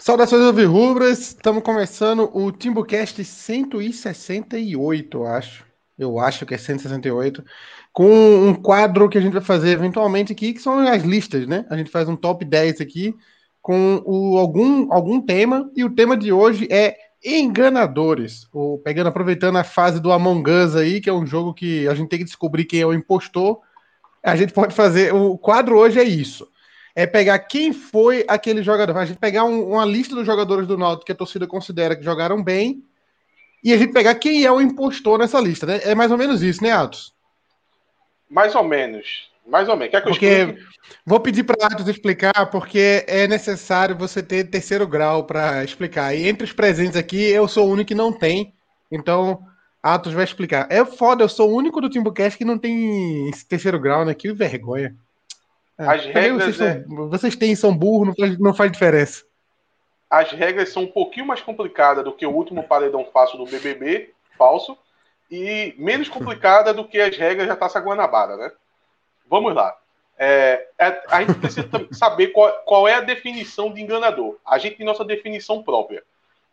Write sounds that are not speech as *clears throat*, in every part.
Saudações alvirrubras, estamos começando o Timbucast 168, eu acho. Eu acho que é 168, com um quadro que a gente vai fazer eventualmente aqui, que são as listas, né? A gente faz um top 10 aqui com o, algum, algum tema, e o tema de hoje é enganadores. Ou pegando, aproveitando a fase do Among Us aí, que é um jogo que a gente tem que descobrir quem é o impostor. A gente pode fazer. O quadro hoje é isso é pegar quem foi aquele jogador. A gente pegar um, uma lista dos jogadores do Náutico que a torcida considera que jogaram bem e a gente pegar quem é o impostor nessa lista, né? É mais ou menos isso, né, Atos? Mais ou menos. Mais ou menos. Quer que eu porque explique? Vou pedir para Atos explicar, porque é necessário você ter terceiro grau para explicar. E entre os presentes aqui, eu sou o único que não tem. Então, Atos vai explicar. É foda, eu sou o único do Timbucast que não tem terceiro grau, né? Que vergonha. É, As regras. Vocês, é... são, vocês têm, são burros, não faz, não faz diferença. As regras são um pouquinho mais complicadas do que o último paredão falso do BBB, falso, e menos complicada do que as regras da Taça Guanabara, né? Vamos lá. É, é, a gente precisa saber qual, qual, é a definição de enganador. A gente tem nossa definição própria.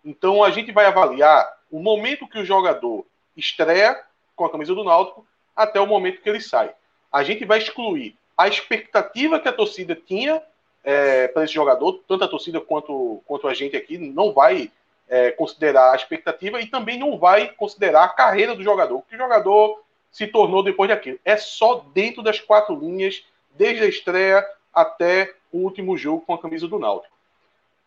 Então a gente vai avaliar o momento que o jogador estreia com a camisa do Náutico até o momento que ele sai. A gente vai excluir a expectativa que a torcida tinha é, para esse jogador, tanto a torcida quanto, quanto a gente aqui, não vai é, considerar a expectativa e também não vai considerar a carreira do jogador, que o jogador se tornou depois daquilo. É só dentro das quatro linhas, desde a estreia até o último jogo com a camisa do Náutico.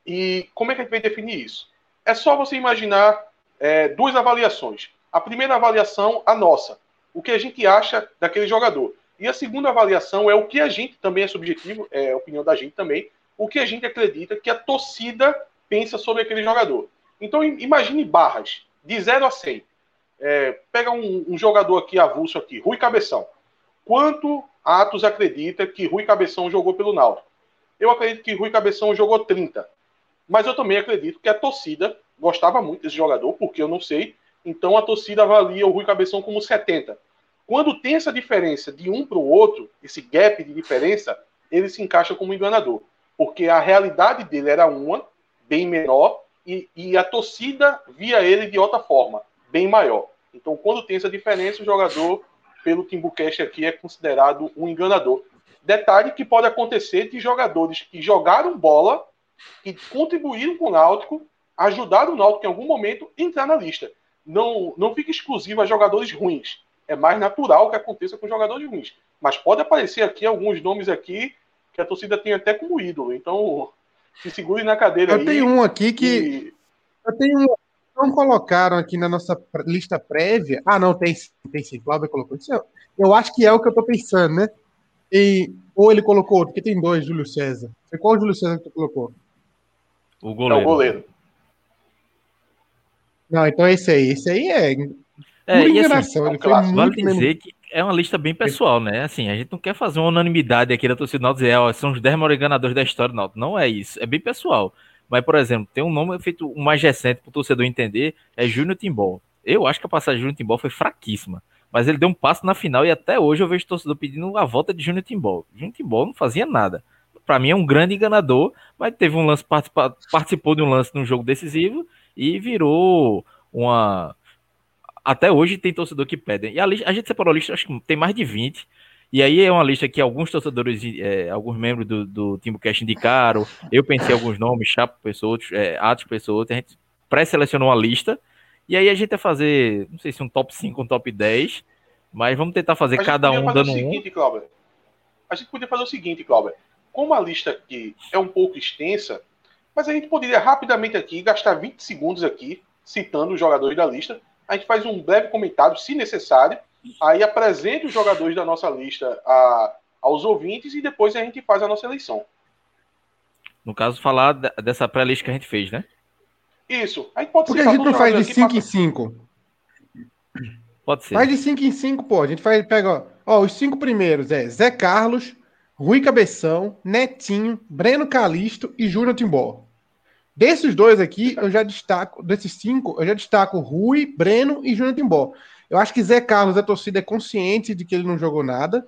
E como é que a gente vai definir isso? É só você imaginar é, duas avaliações. A primeira avaliação, a nossa. O que a gente acha daquele jogador. E a segunda avaliação é o que a gente também é subjetivo, é opinião da gente também, o que a gente acredita que a torcida pensa sobre aquele jogador. Então imagine barras de 0 a 100. É, pega um, um, jogador aqui avulso aqui, Rui Cabeção. Quanto Atos acredita que Rui Cabeção jogou pelo Náutico? Eu acredito que Rui Cabeção jogou 30. Mas eu também acredito que a torcida gostava muito desse jogador, porque eu não sei. Então a torcida avalia o Rui Cabeção como 70. Quando tem essa diferença de um para o outro, esse gap de diferença, ele se encaixa como enganador. Porque a realidade dele era uma, bem menor, e, e a torcida via ele de outra forma, bem maior. Então, quando tem essa diferença, o jogador, pelo Timbucast aqui, é considerado um enganador. Detalhe que pode acontecer de jogadores que jogaram bola, que contribuíram com o Náutico, ajudaram o Náutico em algum momento a entrar na lista. Não, não fica exclusivo a jogadores ruins é mais natural que aconteça com jogadores ruins. Mas pode aparecer aqui alguns nomes aqui que a torcida tem até como ídolo. Então, se segure na cadeira eu aí. Eu tenho um aqui que. E... Eu tenho um. Não colocaram aqui na nossa lista prévia. Ah, não, tem, tem sim. Cláudio colocou. Isso eu, eu acho que é o que eu tô pensando, né? E, ou ele colocou outro, porque tem dois, Júlio César. Foi qual o Júlio César que tu colocou? O goleiro. É o goleiro. Não, então esse aí. Esse aí é é, e assim, vale dizer que é uma lista bem pessoal, né? Assim, a gente não quer fazer uma unanimidade aqui da torcida do Náutico dizer, ó, são os 10 maiores ganadores da história do Náutico. Não é isso, é bem pessoal. Mas, por exemplo, tem um nome feito o mais recente para o torcedor entender, é Júnior Timbó. Eu acho que a passagem de Júnior Timbó foi fraquíssima. Mas ele deu um passo na final e até hoje eu vejo torcedor pedindo a volta de Júnior Timbó. Júnior Timbó não fazia nada. Para mim é um grande enganador, mas teve um lance, participou de um lance num jogo decisivo e virou uma até hoje tem torcedor que pedem. E a, lista, a gente separou a lista, acho que tem mais de 20. E aí é uma lista que alguns torcedores, é, alguns membros do, do Timbucast indicaram. Eu pensei alguns nomes, Chapo Pessoa, é, Atos Pessoa, a gente pré-selecionou uma lista. E aí a gente vai fazer, não sei se um top 5, um top 10, mas vamos tentar fazer cada um dando seguinte, um. A gente podia fazer o seguinte, Cláudio. Como a lista aqui é um pouco extensa, mas a gente poderia rapidamente aqui gastar 20 segundos aqui citando os jogadores da lista a gente faz um breve comentário, se necessário, aí apresenta os jogadores da nossa lista a, aos ouvintes e depois a gente faz a nossa eleição. No caso, falar dessa pré-lista que a gente fez, né? Isso. A gente pode Porque a gente não faz de 5 em 5. *clears throat* Pode ser. Faz de 5 em 5, pô. A gente faz, pega, ó, os cinco primeiros é Zé Carlos, Rui Cabeção, Netinho, Breno Calisto e Júnior Timbó. Desses dois aqui, eu já destaco, desses cinco, eu já destaco Rui, Breno e Júnior Timbó. Eu acho que Zé Carlos, a torcida é consciente de que ele não jogou nada.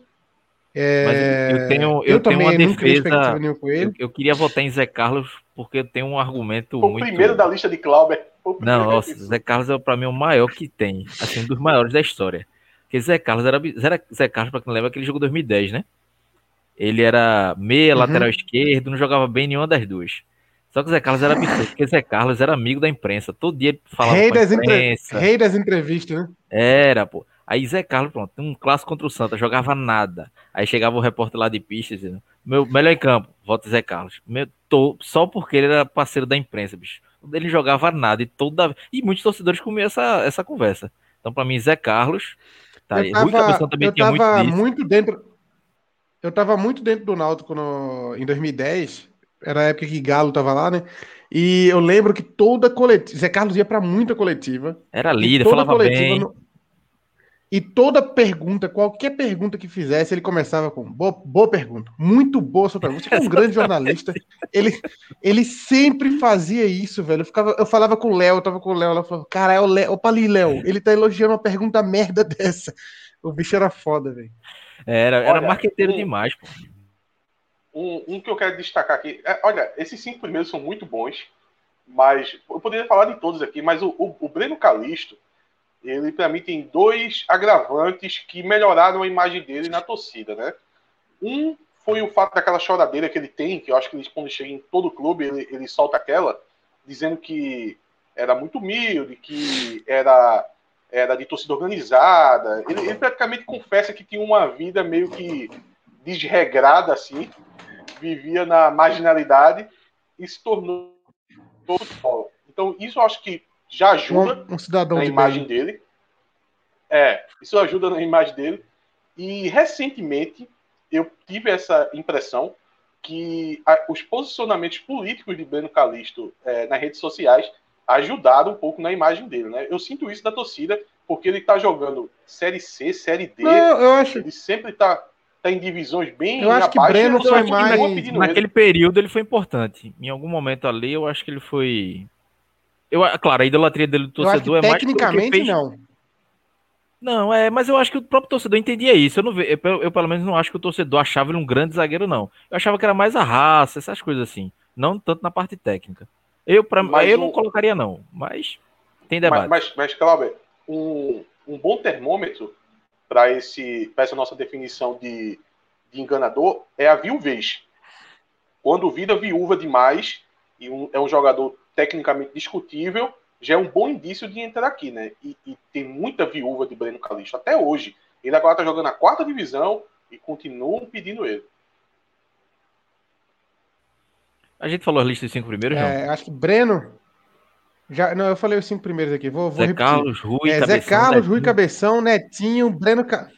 É... Mas eu tenho, eu, eu tenho uma defesa. Eu, eu, queria votar em Zé Carlos porque tem um argumento o muito. O primeiro da lista de Clauber. Não, nossa, Zé Carlos é para mim o maior que tem, assim, um dos maiores da história. Porque Zé Carlos era, era Zé Carlos, para quem lembra, aquele jogo 2010, né? Ele era meia, uhum. lateral esquerdo, não jogava bem nenhuma das duas. Só que o Zé Carlos era absurdo, porque Zé Carlos era amigo da imprensa. Todo dia falava Rei, das, entre... Rei das entrevistas, né? Era, pô. Aí Zé Carlos, pronto, um clássico contra o Santa, jogava nada. Aí chegava o repórter lá de pista dizendo: Meu melhor em campo, volta Zé Carlos. Meu, tô, só porque ele era parceiro da imprensa, bicho. Ele jogava nada e toda. E muitos torcedores comiam essa, essa conversa. Então, para mim, Zé Carlos. Tá, eu tava, Rui Cabeção também eu tinha tava muito, muito dentro. Eu tava muito dentro do Náutico no, em 2010 era a época que Galo tava lá, né? E eu lembro que toda coletiva. Zé Carlos ia para muita coletiva. Era líder, falava bem. No... E toda pergunta, qualquer pergunta que fizesse, ele começava com boa, boa pergunta, muito boa sua pergunta. Você é um grande jornalista. *laughs* Ele, ele sempre fazia isso, velho. Eu, ficava, eu falava com o Léo, eu tava com o Léo, ela falou: Cara, é o Léo, opa ali, Léo. Ele tá elogiando uma pergunta merda *laughs* dessa. O bicho era foda, velho. Era, era Olha, marqueteiro um, demais, pô. Um, um, que eu quero destacar aqui. É, olha, esses cinco primeiros são muito bons, mas eu poderia falar de todos aqui, mas o, o, o Breno Calisto, ele para mim tem dois agravantes que melhoraram a imagem dele na torcida, né? Um foi o fato daquela choradeira que ele tem, que eu acho que ele, quando chega em todo clube, ele, ele solta aquela, dizendo que era muito humilde, que era, era de torcida organizada. Ele, ele praticamente confessa que tinha uma vida meio que desregrada assim, vivia na marginalidade e se tornou futebol. Então, isso eu acho que já ajuda um, um cidadão na imagem bem. dele. É, isso ajuda na imagem dele. E recentemente eu tive essa impressão que a, os posicionamentos políticos de Breno Calixto é, nas redes sociais ajudaram um pouco na imagem dele, né? Eu sinto isso da torcida porque ele tá jogando Série C, Série D. Não, eu acho. Ele sempre tá tá em divisões bem Eu acho que Breno foi mais naquele período ele foi importante. Em algum momento ali eu acho que ele foi eu, claro, a idolatria dele do torcedor é mais tecnicamente fez... não. Não, é, mas eu acho que o próprio torcedor entendia isso. Eu, não ve, eu, eu, pelo menos não acho que o torcedor achava ele um grande zagueiro, não. Eu achava que era mais a raça, essas coisas assim. Não tanto na parte técnica. Eu, pra, eu não colocaria, não. Mas tem debate. Mas, mas, mas Cláudio, um, um bom termômetro para essa nossa definição de, de, enganador é a viuvez. Quando vira viúva demais e um, é um jogador tecnicamente discutível, já é um bom indício de entrar aqui, né? E, e tem muita viúva de Breno Calixto até hoje. Ele agora está jogando na quarta divisão e continuam pedindo ele. A gente falou a lista de cinco primeiros, é, Acho que Breno, já, não, eu falei os cinco primeiros aqui. Vou, vou Zé repetir. Carlos, Rui, é, Cabeção, Zé Carlos, Netinho. Rui Cabeção, Netinho, Breno. Ca...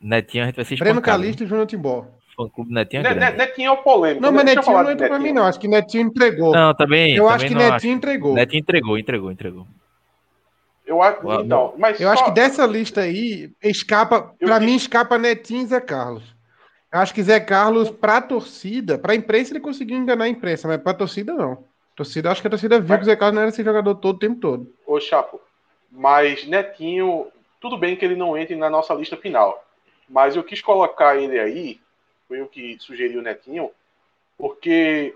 Netinho, a gente vai ser Breno Calixto e Júnior Timbó. Fã clube Netinho é Netinho é o polêmico. Não, mas Netinho não entra pra mim, não. Acho que Netinho entregou. Não, também. Eu também acho que Netinho acho. entregou. Netinho entregou, entregou, entregou. Eu acho, então, mas eu só... acho que dessa lista aí escapa, para mim escapa Netinho e Zé Carlos. Eu acho que Zé Carlos para torcida, para imprensa ele conseguiu enganar a imprensa, mas para torcida não. Torcida, acho que a torcida viu que o Zé Carlos não era esse jogador todo o tempo todo. Ô, Chapo, mas Netinho, tudo bem que ele não entre na nossa lista final. Mas eu quis colocar ele aí, foi o que sugeriu o Netinho, porque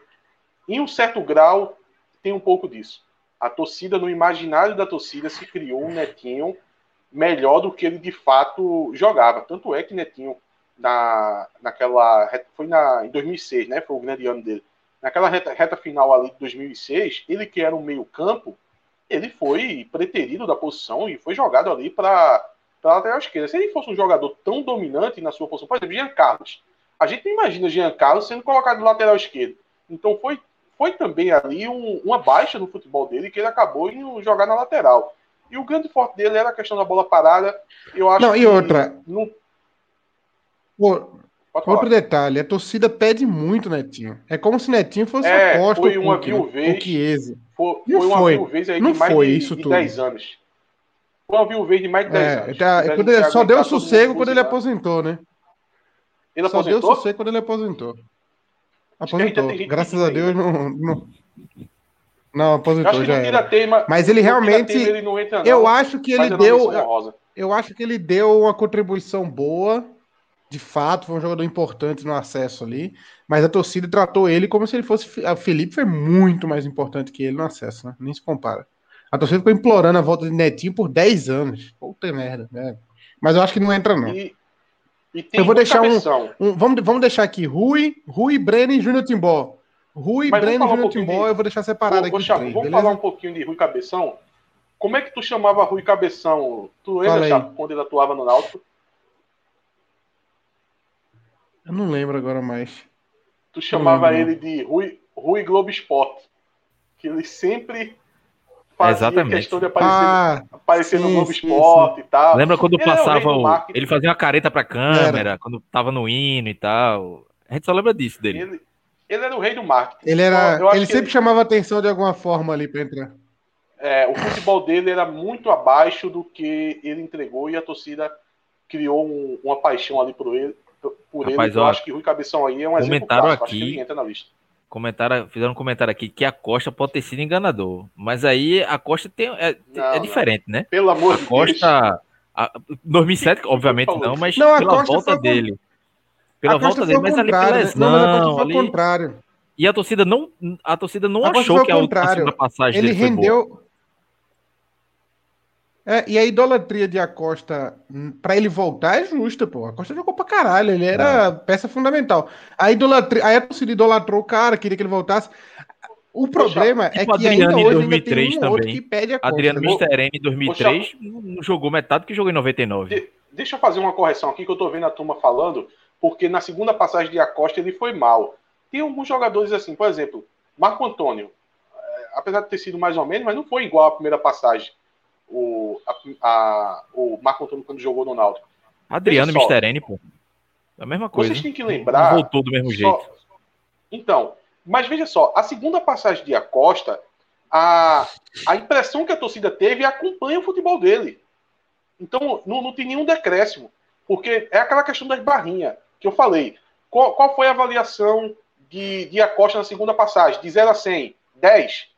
em um certo grau tem um pouco disso. A torcida, no imaginário da torcida, se criou um Netinho melhor do que ele de fato jogava. Tanto é que Netinho, na, naquela. Foi na, em 2006, né? Foi o grande ano dele naquela reta, reta final ali de 2006, ele que era um meio-campo, ele foi preterido da posição e foi jogado ali para a lateral esquerda. Se ele fosse um jogador tão dominante na sua posição, por exemplo, Jean Carlos. A gente não imagina Jean Carlos sendo colocado no lateral esquerdo. Então foi, foi também ali um, uma baixa no futebol dele que ele acabou em jogar na lateral. E o grande forte dele era a questão da bola parada. Eu acho não, e outra. Não... Outro detalhe, a torcida pede muito Netinho. É como se Netinho fosse é, aposta foi uma Cook, né? o Chiesa. Foi, foi uma foi. viuvez aí não de mais foi de, isso de tudo. 10 anos. Foi uma viuvez de mais de 10 é, anos. Tá, quando ele, só deu sossego quando ele aposentou, né? Ele só aposentou? deu sossego quando ele aposentou. Aposentou. Graças a Deus não, não, não aposentou já era. Tema, Mas ele realmente ele entra, não, eu acho que ele deu eu acho que ele deu uma contribuição boa De fato, foi um jogador importante no acesso ali. Mas a torcida tratou ele como se ele fosse. A Felipe foi muito mais importante que ele no acesso, né? Nem se compara. A torcida ficou implorando a volta de Netinho por 10 anos. Puta merda, né? Mas eu acho que não entra, não. E, e eu vou deixar um, um, vamos, vamos deixar aqui Rui, Rui, Breno e Júnior Timbó. Rui, Mas Breno e Júnior um Timbó, de... eu vou deixar separado vou, aqui. Vou, três, vamos beleza? falar um pouquinho de Rui Cabeção. Como é que tu chamava Rui Cabeção? Tu lembra, Chapo, quando ele atuava no Náutico? Eu não lembro agora mais. Tu chamava ele de Rui, Rui Globo Esporte. Que ele sempre fazia Exatamente. questão de aparecer, ah, aparecer sim, no Globo sim, Esporte sim. e tal. Lembra quando ele passava o. Ele fazia uma careta pra câmera, era. quando tava no hino e tal. A gente só lembra disso dele. Ele, ele era o rei do marketing. Ele era. Então, ele sempre ele... chamava atenção de alguma forma ali pra entrar é, o futebol dele era muito abaixo do que ele entregou e a torcida criou um, uma paixão ali por ele. Por Rapaz, ele. Ó, eu acho que Rui Cabeção aí é um exemplo clássico. Aqui, acho que ele entra na lista. Comentaram, fizeram um comentário aqui que a Costa pode ter sido enganador. Mas aí a Costa tem, é, não, é diferente, não. né? Pelo amor de Deus. Costa. A, 2007, *laughs* obviamente não, mas não, pela volta dele. Pela volta dele, mas ali pela né? lesão. Não, ali... contrário. E a torcida não, a torcida não a achou que a, a segunda passagem ele dele rendeu, é, e a idolatria de Acosta hum, para ele voltar é justa, pô. Acosta jogou pra caralho, ele era é. peça fundamental. A idolatria, a torcida idolatrou o cara, queria que ele voltasse. O problema Poxa, é tipo que Adriano ainda hoje 2003 ainda tem um também. que pede a Costa. Adriano Misterene em 2003 Poxa, não jogou metade que jogou em 99. De, deixa eu fazer uma correção aqui que eu tô vendo a turma falando, porque na segunda passagem de Acosta ele foi mal. Tem alguns jogadores assim, por exemplo, Marco Antônio, é, apesar de ter sido mais ou menos, mas não foi igual a primeira passagem o, a, a, o Marco Antônio quando jogou no Náutico. Adriano Misterene, pô. É a mesma coisa. Vocês têm que lembrar. Não voltou do mesmo só, jeito. Então, mas veja só, a segunda passagem de Acosta, a, a impressão que a torcida teve acompanha o futebol dele. Então, não, não tem nenhum decréscimo. Porque é aquela questão das barrinhas que eu falei. Qual, qual foi a avaliação de, de Acosta na segunda passagem? De 0 a 100? 10?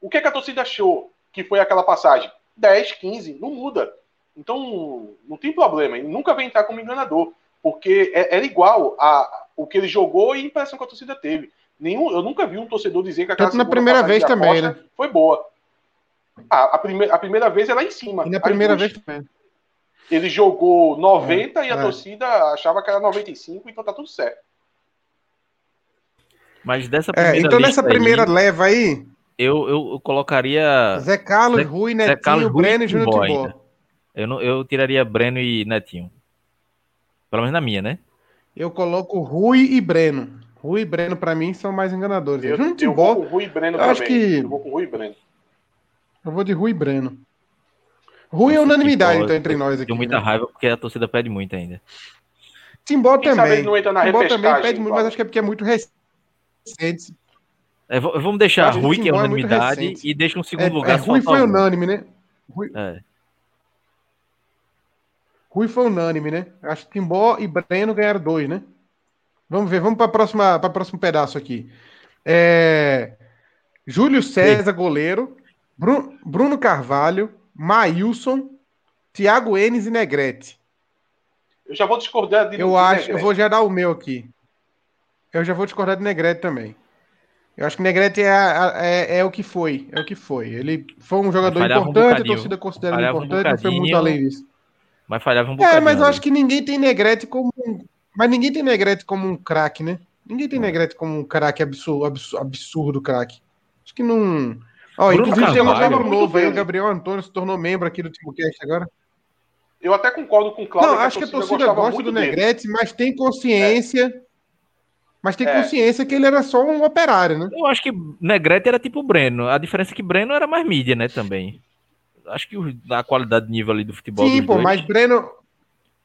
O que, é que a torcida achou que foi aquela passagem? 10, 15, não muda. Então, não tem problema. Ele nunca vai entrar como enganador, porque é, era igual a o que ele jogou e a impressão que a torcida teve. Nenhum, eu nunca vi um torcedor dizer que aquela Tanto na primeira vez também, né? Foi boa. a, prime, a primeira vez era lá em cima. E na primeira vez também. Ele jogou 90 é, e a é. torcida achava que era 95, então tá tudo certo. Mas dessa é, primeira é, Então nessa primeira aí, leva aí, eu, eu, colocaria. Zé Carlos, Zé, Rui, Netinho, Zé Carlos, Breno e Júnior Timbó. Eu, não, eu tiraria Breno e Netinho. Pelo menos na minha, né? Eu coloco Rui e Breno. Rui e Breno, pra mim, são mais enganadores. Eu, Júnior Timbó. Eu vou com Rui e Breno eu acho que... Eu vou com Rui e Breno. Eu vou de Rui e Breno. Rui é unanimidade, então, entre nós aqui. Tenho muita né? raiva porque a torcida pede muito ainda. Timbó também. Timbó também pede muito, mas acho que é porque é muito recente. É, vamos deixar Rui, que é, unanimidade, e deixa um segundo é, lugar. É, Rui foi unânime, né? Rui... É. Rui foi unânime, né? Acho que Timbó e Breno ganharam dois, né? Vamos ver, vamos para próxima para o próximo pedaço aqui. É... Júlio César, Sim. goleiro. Bruno, Bruno Carvalho, Maílson, Thiago Enes e Negrete. Eu já vou discordar de Eu acho, Negrete. eu vou já dar o meu aqui. Eu já vou discordar de Negrete também. Eu acho que Negrete é, é, é, o que foi. É o que foi. Ele foi um jogador importante, um a torcida considera ele importante, um não foi muito além disso. Mas falhava um bocadinho. É, mas eu acho que ninguém tem Negrete como. Mas ninguém tem Negrete como um craque, né? Ninguém tem Negrete como um craque absurdo, absurdo, absurdo craque. Acho que não. Ó, Bruno inclusive tem um membro novo aí, o Gabriel Antônio se tornou membro aqui do TimoCast agora. Eu até concordo com o Cláudio. Não, acho que a torcida, que a torcida gosta do Negrete, mas tem consciência. É mas tem é. consciência que ele era só um operário, né? Eu acho que Negrete era tipo Breno. A diferença é que Breno era mais mídia, né, também. Acho que a qualidade de nível ali do futebol. Sim, pô, dois... mas Breno.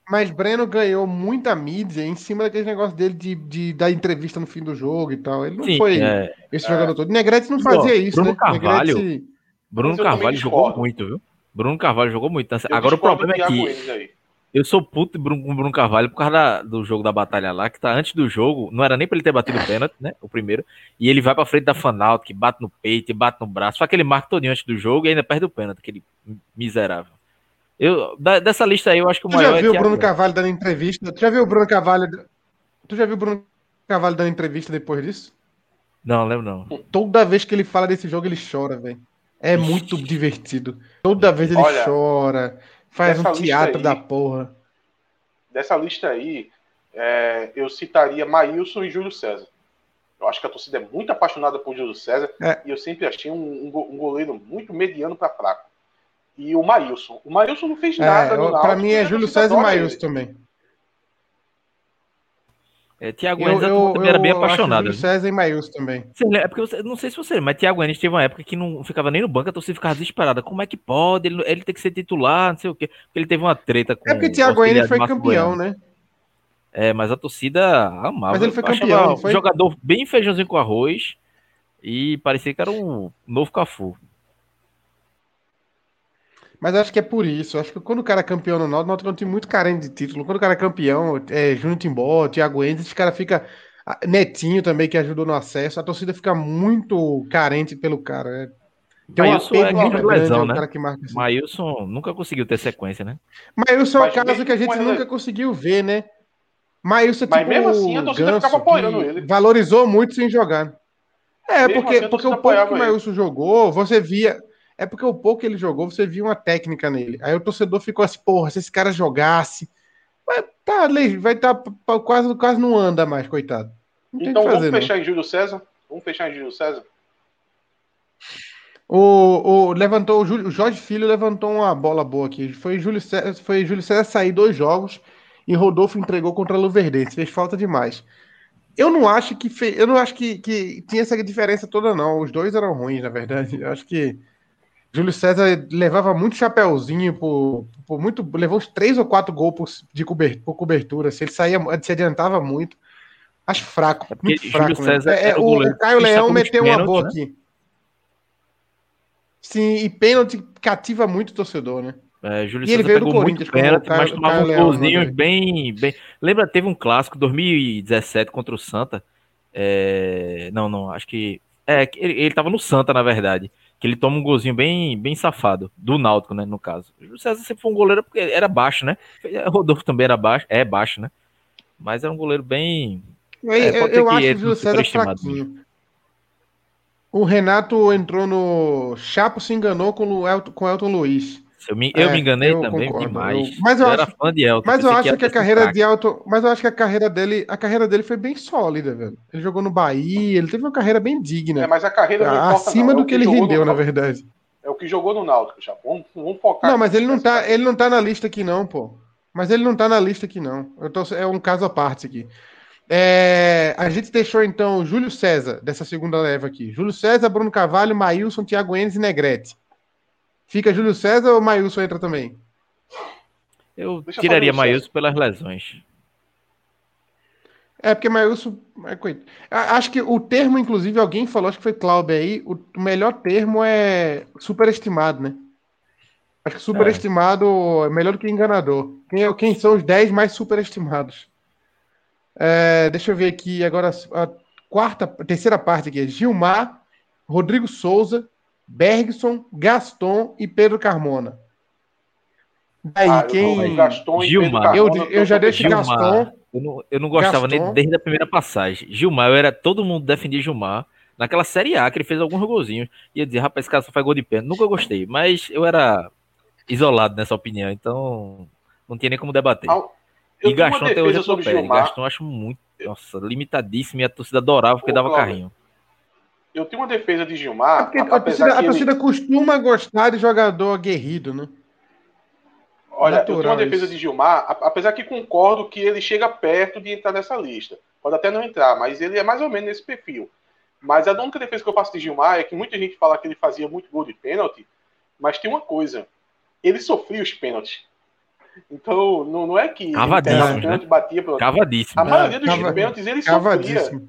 Mas Breno ganhou muita mídia em cima daquele negócio dele de, de dar entrevista no fim do jogo e tal. Ele não Sim, foi é, esse é. jogador todo. Negrete não fazia isso, Bruno né? Carvalho, Negrete... Bruno Carvalho jogou muito, viu? Bruno Carvalho jogou muito. Agora o problema é que eu sou puto com Bruno, Bruno Carvalho por causa da, do jogo da batalha lá, que tá antes do jogo, não era nem pra ele ter batido o pênalti, né? O primeiro. E ele vai pra frente da Fanalto, que bate no peito e bate no braço. Faz aquele marco todinho antes do jogo e ainda perde o pênalti, aquele miserável. Eu, da, dessa lista aí, eu acho que o tu maior. Tu já viu é o Bruno Carvalho dando entrevista? Tu já viu o Bruno Carvalho. Tu já viu o Bruno Carvalho dando entrevista depois disso? Não, lembro não. Toda vez que ele fala desse jogo, ele chora, velho. É muito divertido. Toda vez ele Olha, chora, faz um teatro aí, da porra. Dessa lista aí, é, eu citaria Maílson e Júlio César. Eu acho que a torcida é muito apaixonada por Júlio César é. e eu sempre achei um, um goleiro muito mediano para fraco. E o Maílson. O Maílson não fez nada é, Para mim é Júlio César e Maílson também. É, Tiago Enes eu, também era bem apaixonado. Júlio César e Maílson também. É porque você, não sei se você, mas Tiago Enes teve uma época que não ficava nem no banco, a torcida ficava desesperada. Como é que pode? Ele, ele tem que ser titular, não sei o quê. Porque ele teve uma treta com É porque Tiago Enes foi campeão, né? É, mas a torcida amava. Mas ele foi campeão, foi? jogador bem feijãozinho com arroz e parecia que era um novo Cafu. Mas acho que é por isso. Acho que quando o cara é campeão no Náutico, o Náutico é um time muito carente de título. Quando o cara é campeão, é Júnior Timbó, Thiago Endes, esse cara fica... Netinho também, que ajudou no acesso. A torcida fica muito carente pelo cara. É... Tem Maílson é muito lesão, né? Que marca assim. Maílson nunca conseguiu ter sequência, né? Maílson é o caso que a gente nunca conseguiu ver, né? Maílson, Mas tipo, mesmo assim, a torcida Ganso, ficava apoiando ele. Valorizou muito sem jogar. É, mesmo porque, assim, porque o pouco que o Maílson jogou, você via... É porque o pouco que ele jogou, você viu uma técnica nele. Aí o torcedor ficou assim, porra, se esse cara jogasse. Vai tá, vai estar tá, quase, quase não anda mais, coitado. então fazer, vamos fechar não. em Júlio César? Vamos fechar em Júlio César? O, o, levantou, o, Júlio, o Jorge Filho levantou uma bola boa aqui. Foi Júlio César, foi Júlio César sair dois jogos e Rodolfo entregou contra a Luverdense. Fez falta demais. Eu não acho que fe... eu não acho que, que tinha essa diferença toda, não. Os dois eram ruins, na verdade. Eu acho que Júlio César levava muito chapéuzinho por, por muito. Levou uns três ou quatro gols por, de cobertura, por cobertura. Se ele saía, se adiantava muito. Acho fraco. É muito fraco. César é, o, o, Caio Leão meteu uma boa né? aqui. Sim, e pênalti cativa muito o torcedor, né? É, Júlio e César ele veio pegou muito pênalti, Caio, mas tomava uns golzinhos bem, bem. Lembra, teve um clássico 2017 contra o Santa. É... Não, não, acho que. É, ele, ele tava no Santa, na verdade que ele toma um golzinho bem, bem safado, do Náutico, né, no caso. O César sempre foi um goleiro porque era baixo, né? O *laughs* Rodolfo também era baixo, é baixo, né? Mas era um goleiro bem... É, eu, eu acho que o César fraquinho. O Renato entrou no... Chapo se enganou com o Elton, com o Elton Luiz. Eu me, eu é, me enganei eu também concordo. demais. Eu, mas eu, eu acho, era fã de Elton. Mas eu acho que, que a carreira de Elton, mas eu acho que a carreira dele, a carreira dele foi bem sólida, velho. Ele jogou no Bahia, ele teve uma carreira bem digna. É, mas a carreira não acima não. É do que, que ele rendeu, na verdade. É o que jogou no Náutico, já. Vamos, vamos focar. Não, mas ele não tá, ele não tá na lista aqui não, pô. Mas ele não tá na lista aqui não. Eu tô, é um caso à parte aqui. É, a gente deixou então Júlio César dessa segunda leva aqui. Júlio César, Bruno Carvalho, Maílson, Thiago Enes e Negrete. Fica Júlio César ou Maílson entra também? Eu Deixa tiraria Maílson pelas lesões. É, porque Maílson. É, acho que o termo, inclusive, alguém falou, acho que foi Cláudio aí, o melhor termo é superestimado, né? Acho que superestimado é, é melhor do que enganador. Quem, é, quem são os 10 mais superestimados? É, deixa eu ver aqui agora a quarta, a terceira parte aqui. Gilmar, Rodrigo Souza, Bergson, Gaston e Pedro Carmona. Daí, ah, quem. Gaston Gilmar. Eu, eu já deixo Gilmar. Gaston. Eu não, eu não gostava Gaston. nem desde a primeira passagem. Gilmar, eu era. Todo mundo defendia Gilmar. Naquela Série A, que ele fez alguns golzinhos. Ia dizer, rapaz, esse cara só faz gol de pênalti. Nunca gostei, mas eu era isolado nessa opinião, então não tinha nem como debater. Ah, e Gaston até hoje eu tô Gaston eu acho muito. Nossa, limitadíssimo e a torcida adorava porque Ô, dava Cláudio, carrinho eu tenho uma defesa de Gilmar. É a, torcida, a torcida ele... costuma gostar de jogador aguerrido, né? Olha, Natural, eu tenho uma defesa isso. de Gilmar, apesar que concordo que ele chega perto de entrar nessa lista. Pode até não entrar, mas ele é mais ou menos nesse perfil. Mas a única defesa que eu faço de Gilmar é que muita gente fala que ele fazia muito gol de pênalti, mas tem uma coisa: ele sofria os pênaltis. Então, não, não é que Cavadíssimo, né? batia pelo... Cavadíssimo. A maioria dos Cava... pênaltis ele sofria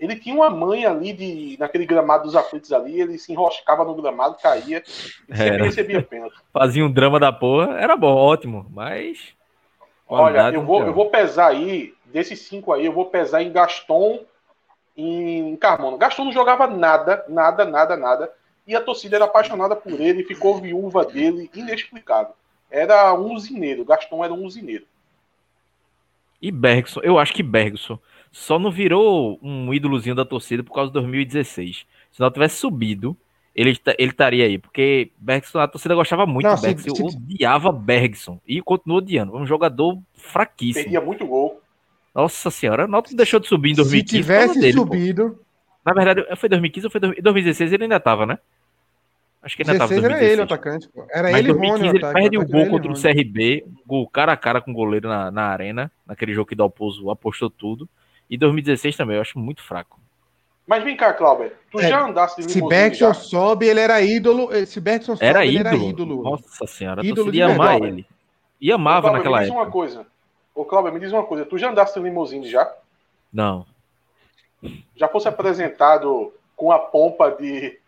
ele tinha uma mãe ali de naquele gramado dos aflitos ali, ele se enroscava no gramado, caía e sempre recebia pênalti. Fazia um drama da porra, era bom, ótimo, mas. Olha, eu vou, eu vou pesar aí, desses cinco aí, eu vou pesar em Gaston em Carmona. Gaston não jogava nada, nada, nada, nada. E a torcida era apaixonada por ele, ficou viúva dele, inexplicável. era um usineiro. Gaston era um usineiro. E Bergson, eu acho que Bergson só não virou um ídolozinho da torcida por causa de 2016. Se não tivesse subido, ele ele estaria aí, porque Bergson, a torcida gostava muito não, do Bergson, se, odiava Bergson e continua odiando. Um jogador fraquíssimo. Perdia muito gol. Nossa senhora, o Náutico deixou de subir em 2015. Se tivesse dele, subido, pô. Na verdade, foi 2015 ou foi 2016 ele ainda tava, né? Acho que ainda 16 tava. 2016. era ele o atacante, pô. Era Mas ele 2015 Rony, ele perde o gol contra o CRB, gol cara a cara com o goleiro na, na arena, naquele jogo que Dalpozo apostou tudo. E 2016 também, eu acho muito fraco. Mas vem cá, Cláudio, tu é, já andasse de Se Bergson sobe, ele era ídolo. Se Bergson sobe, era ídolo. era ídolo. Nossa senhora, ídolo ia amar ele. E amava Ô, Cláudio, naquela me diz época. uma coisa. Ô, Cláudio, me diz uma coisa. Tu já andasse de limousine já? Não. Já fosse apresentado com a pompa de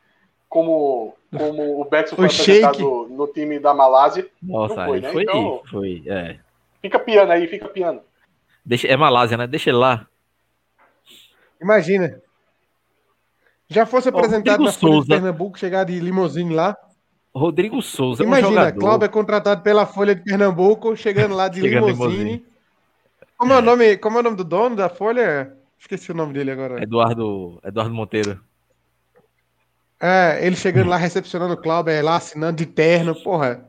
como, como o Beckson foi, foi apresentado no time da Malásia. Nossa, não foi, né? foi, então, foi, é. Fica piano aí, fica piano. Deixa, é Malásia, né? Deixa ele lá. Imagina. Já fosse apresentado na Folha de Pernambuco, chegar de limousine lá. Rodrigo Souza, Imagina, é um jogador... Cláudio é contratado pela Folha de Pernambuco, chegando lá de chegando limousine. limousine. Como é, o nome, como é o nome do dono da Folha? Esqueci o nome dele agora. Eduardo, Eduardo Monteiro. É, ele chegando lá, recepcionando o Cláudio, lá assinando de terno, porra.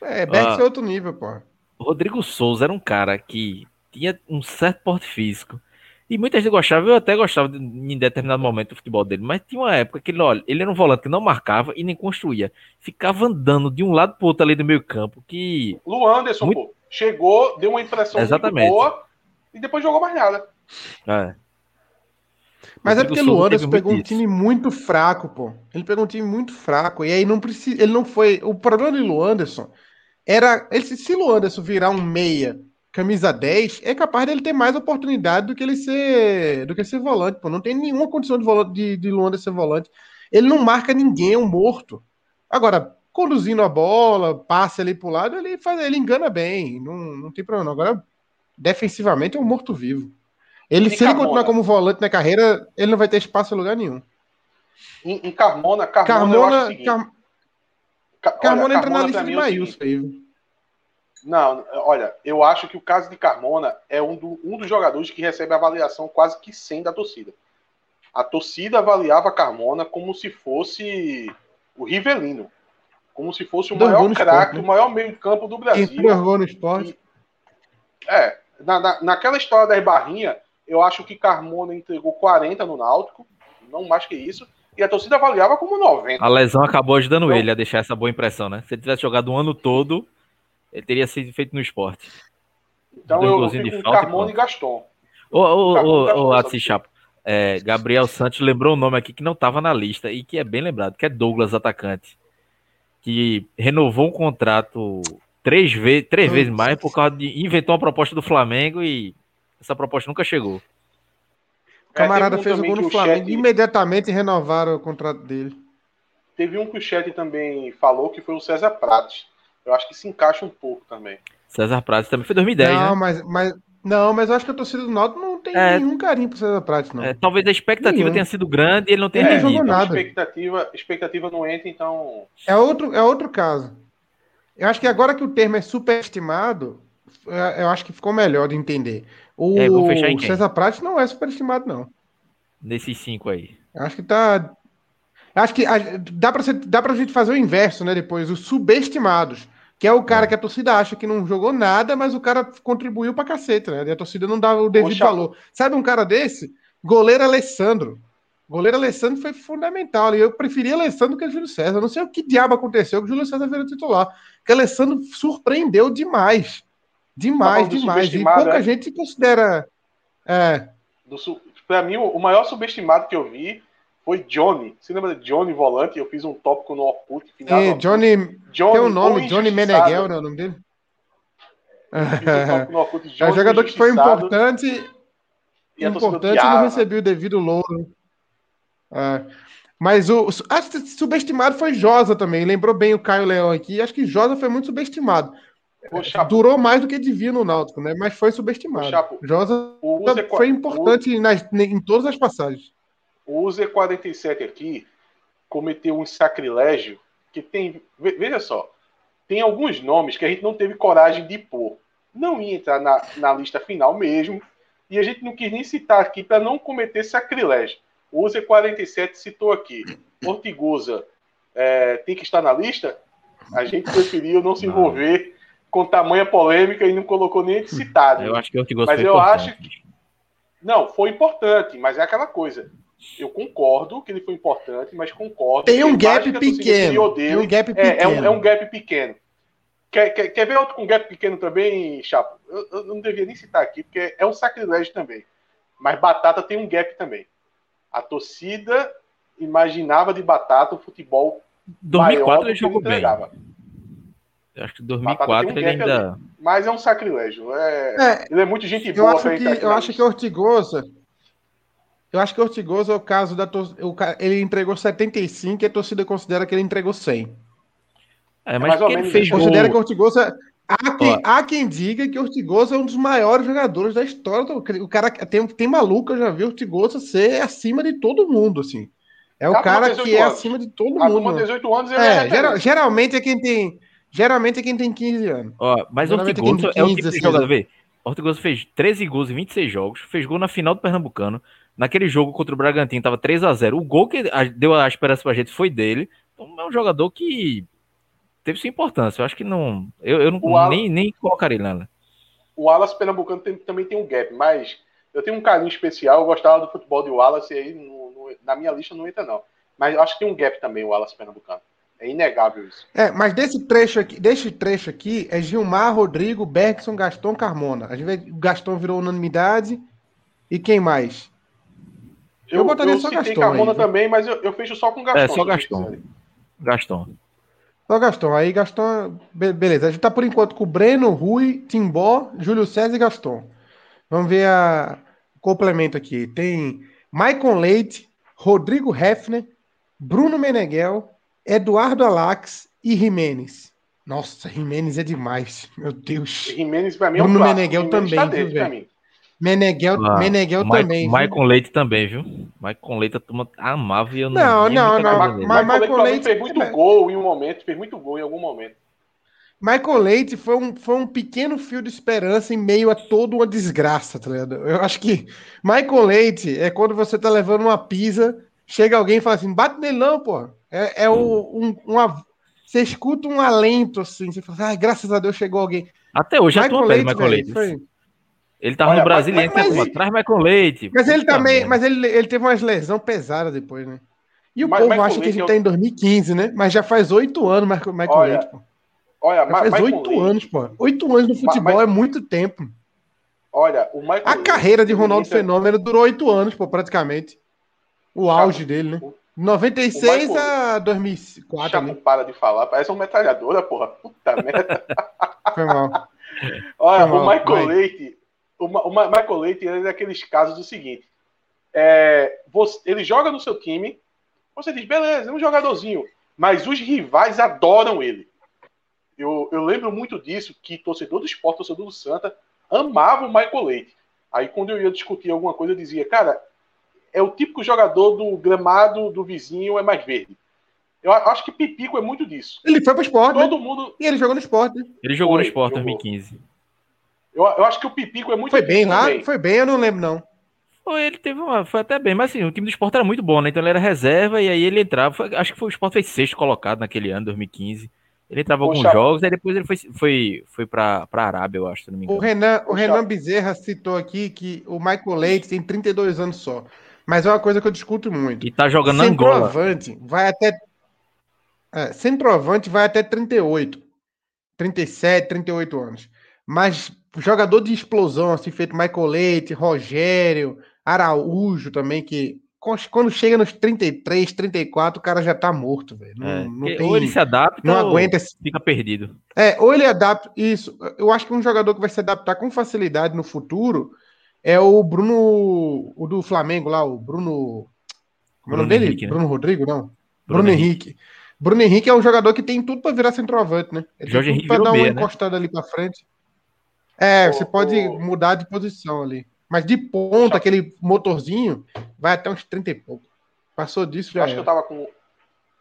É, Bex ah, é outro nível, porra. Rodrigo Souza era um cara que tinha um certo porte físico. E muita gente gostava, eu até gostava de, em determinado momento do futebol dele, mas tinha uma época que ele, olha, ele era um volante que não marcava e nem construía. Ficava andando de um lado pro outro ali do meio campo, que... Luan Anderson, muito... pô, chegou, deu uma impressão Exatamente. boa e depois jogou mais nada. É. Mas é porque o Anderson pegou um time muito fraco, pô. Ele pegou um time muito fraco. E aí não precisa. Ele não foi. O problema do Luanderson era. Ele, se o Luanderson virar um meia, camisa 10, é capaz dele ter mais oportunidade do que ele ser. do que ser volante, pô. Não tem nenhuma condição de, volante, de, de Luanderson ser volante. Ele não marca ninguém, é um morto. Agora, conduzindo a bola, passe ali pro lado, ele faz, ele engana bem. Não, não tem problema. Agora, defensivamente é um morto-vivo. Ele, se ele continuar como volante na carreira, ele não vai ter espaço em lugar nenhum. Em, em Carmona, Carmona, Carmona, Car... Carmona entra na lista de Maílson aí. Não, olha, eu acho que o caso de Carmona é um, do, um dos jogadores que recebe avaliação quase que 100 da torcida. A torcida avaliava Carmona como se fosse o Rivelino. Como se fosse o maior craque, né? o maior meio-campo do Brasil. Quem no esporte. E, é, na, na, naquela história das barrinhas, eu acho que Carmona entregou 40 no Náutico, não mais que isso, e a torcida avaliava como 90. A lesão acabou ajudando então, ele a deixar essa boa impressão, né? Se ele tivesse jogado um ano todo, ele teria sido feito no esporte. Então eu, eu fico com Carmona e, e Gaston. Ô, ô, ô, ô, Atsi Chapo, é, Gabriel Santos lembrou um nome aqui que não estava na lista e que é bem lembrado, que é Douglas, atacante, que renovou um contrato três, ve três vezes mais por causa de inventou uma proposta do Flamengo e essa proposta nunca chegou. O camarada é, um fez o gol no Flamengo chat... imediatamente renovaram o contrato dele. Teve um que o chat também falou que foi o César Prates. Eu acho que se encaixa um pouco também. César Prates também foi 2010, não, né? Mas, mas, não, mas eu acho que a torcida do Náutico não tem é, nenhum carinho pro César Prates, não. É, talvez a expectativa nenhum. tenha sido grande e ele não tenha ele jogou nada. A expectativa, expectativa não entra, então... É outro, é outro caso. Eu acho que agora que o termo é superestimado, é, eu acho que ficou melhor de entender. O é, César Prates não é superestimado, não. Nesses cinco aí. Acho que tá. Acho que dá pra, ser, dá pra gente fazer o inverso, né? Depois, os subestimados. Que é o cara é. que a torcida acha que não jogou nada, mas o cara contribuiu pra caceta, né? E a torcida não dá o devido Poxa. valor. Sabe um cara desse? Goleiro Alessandro. Goleiro Alessandro foi fundamental. E eu preferia Alessandro que o Júlio César. não sei o que diabo aconteceu que o Júlio César virou titular. Porque Alessandro surpreendeu demais. Demais, demais. E pouca é? gente considera. É. Para mim, o maior subestimado que eu vi foi Johnny. Você lembra de Johnny Volante? Eu fiz um tópico no Orkut. É, Johnny, Johnny. Tem o um nome, Johnny Meneghel, não é o nome dele? Um Orkut, *laughs* é um jogador que foi importante. E importante não recebeu o devido louro. É. Mas o. Acho que subestimado foi Josa também. Lembrou bem o Caio Leão aqui. Acho que Josa foi muito subestimado. Durou mais do que devia no Náutico, né? Mas foi subestimado. Chapo, Josa foi importante o... nas, em todas as passagens. O Z47 aqui cometeu um sacrilégio que tem. Veja só. tem alguns nomes que a gente não teve coragem de pôr. Não ia entrar na, na lista final mesmo, e a gente não quis nem citar aqui para não cometer sacrilégio. O User 47 citou aqui. Ortigosa é, tem que estar na lista? A gente preferiu não se envolver com tamanha polêmica e não colocou nem *laughs* citado. Eu acho que o Ortigosa Mas eu importante. acho que. Não, foi importante, mas é aquela coisa. Eu concordo que ele foi importante, mas concordo. Tem um gap pequeno. Dele, tem um gap pequeno. É, é, um, é um gap pequeno. Quer, quer, quer, ver outro com gap pequeno também, Chapo? Eu, eu, não devia nem citar aqui, porque é um sacrilégio também. Mas Batata tem um gap também. A torcida imaginava de Batata o futebol 2004 ele jogou bem. Eu acho que 2004 um ele ainda. Ali. Mas é um sacrilégio. É... É, ele é muito gente boa. Eu acho que, eu acho que Ortigosa eu acho que o Ortigosa é o caso da torcida. Ele entregou 75 e a torcida considera que ele entregou 100. É, mas é quem fez Considera gol... que o Ortigosa. Há quem, há quem diga que o Ortigosa é um dos maiores jogadores da história. O cara tem, tem maluco, eu já vi o Ortigosa ser acima de todo mundo, assim. É o cara que é acima de todo mundo. Com 18 anos ele é, é geral, geralmente é quem tem. Geralmente é quem tem 15 anos. Ó, mas o Ortigosa é, é o tipo de jogador, vê. Ortigosa fez 13 gols em 26 jogos, fez gol na final do Pernambucano, Naquele jogo contra o Bragantino tava 3 a 0 O gol que deu a esperança pra gente foi dele. Então é um jogador que teve sua importância. Eu acho que não. Eu, eu não, nem, nem colocaria ele nela. O Wallace Pernambucano tem, também tem um gap, mas eu tenho um carinho especial. Eu gostava do futebol de Wallace e aí no, no, na minha lista não entra, não. Mas eu acho que tem um gap também, o Wallace Pernambucano. É inegável isso. É, mas desse trecho aqui, desse trecho aqui é Gilmar, Rodrigo, Bergson, Gaston, Carmona. A gente vê, Gaston virou unanimidade. E quem mais? Eu, eu botaria eu só Gaston. Carmona aí, também, mas eu, eu fecho só com Gaston. É, só Gaston. Gaston. Só Gaston. Aí Gaston. Beleza. A gente tá por enquanto com o Breno, Rui, Timbó, Júlio César e Gaston. Vamos ver a... o complemento aqui. Tem Maicon Leite, Rodrigo Hefner, Bruno Meneghel, Eduardo Alax e Jimenez. Nossa, Jimenez é demais. Meu Deus. Jimenez pra mim é um Bruno Meneghel também, tá viu, velho? Meneghel, ah, Meneghel Mike, também. Maicon Leite também, viu? Maicon Leite a turma amava e eu não. Não, não, não. Mas Maicon Leite fez muito gol em um momento, fez muito gol em algum momento. Michael Leite foi um, foi um pequeno fio de esperança em meio a toda uma desgraça, tá ligado? Eu acho que Michael Leite é quando você tá levando uma pizza, chega alguém e fala assim: bate nele não, pô. É, é o, um, uma. Você escuta um alento assim, você fala, ah, graças a Deus chegou alguém. Até hoje Michael atua Leite, Michael Leite. Foi... Ele tava Olha, no Brasiliense, mas, mas, traz Michael Leite. Mas ele também, mas ele, ele teve umas lesão pesada depois, né? E o mas, povo Michael acha que a gente tá em 2015, né? Mas já faz oito anos Michael, Michael olha, Leite, pô. Olha, já faz oito anos, pô. Oito anos no futebol mas, é muito tempo. Olha, o Michael A carreira de Ronaldo Fenômeno durou oito anos, pô, praticamente. O auge dele, né? 96 a 2004. Chapo, para de falar, parece uma metralhadora, porra. Puta *laughs* merda. Foi mal. Olha, Foi mal. o Michael Vai. Leite, o, o Michael Leite é daqueles casos do seguinte: é, você, ele joga no seu time, você diz, beleza, é um jogadorzinho, mas os rivais adoram ele. Eu, eu lembro muito disso, que torcedor do esporte, torcedor do Santa, amava o Michael Leite. Aí quando eu ia discutir alguma coisa, eu dizia, cara, é o típico jogador do gramado do vizinho é mais verde. Eu acho que Pipico é muito disso. Ele foi pro esporte. Todo né? mundo. E ele jogou no esporte. Né? Ele jogou foi, no esporte em 2015. Eu, eu acho que o Pipico é muito. Foi bem lá? Também. Foi bem, eu não lembro, não. Foi, ele teve uma. Foi até bem, mas assim, o time do esporte era muito bom, né? Então ele era reserva e aí ele entrava. Foi, acho que foi, o esporte fez sexto colocado naquele ano, 2015. Ele entrava em alguns jogos, aí depois ele foi, foi, foi pra, pra Arábia, eu acho, se não me engano. O Renan, o Renan Bezerra citou aqui que o Michael Leite tem 32 anos só. Mas é uma coisa que eu discuto muito. E tá jogando Angola. Vai até. É, centroavante vai até 38. 37, 38 anos. Mas jogador de explosão, assim, feito Michael Leite, Rogério, Araújo também, que quando chega nos 33, 34, o cara já tá morto, velho. Não, é, não tem, ou ele se adapta não aguenta, fica perdido. É, ou ele adapta. Isso. Eu acho que um jogador que vai se adaptar com facilidade no futuro é o Bruno, o do Flamengo lá, o Bruno. Como é o nome dele? Henrique, né? Bruno Rodrigo, não. Bruno, Bruno Henrique. Henrique. Bruno Henrique é um jogador que tem tudo para virar centroavante, né? Ele Jorge tudo para dar uma né? encostada ali para frente. É, você pode mudar de posição ali. Mas de ponta, aquele motorzinho, vai até uns 30 e pouco. Passou disso já. Eu acho, que eu, tava com,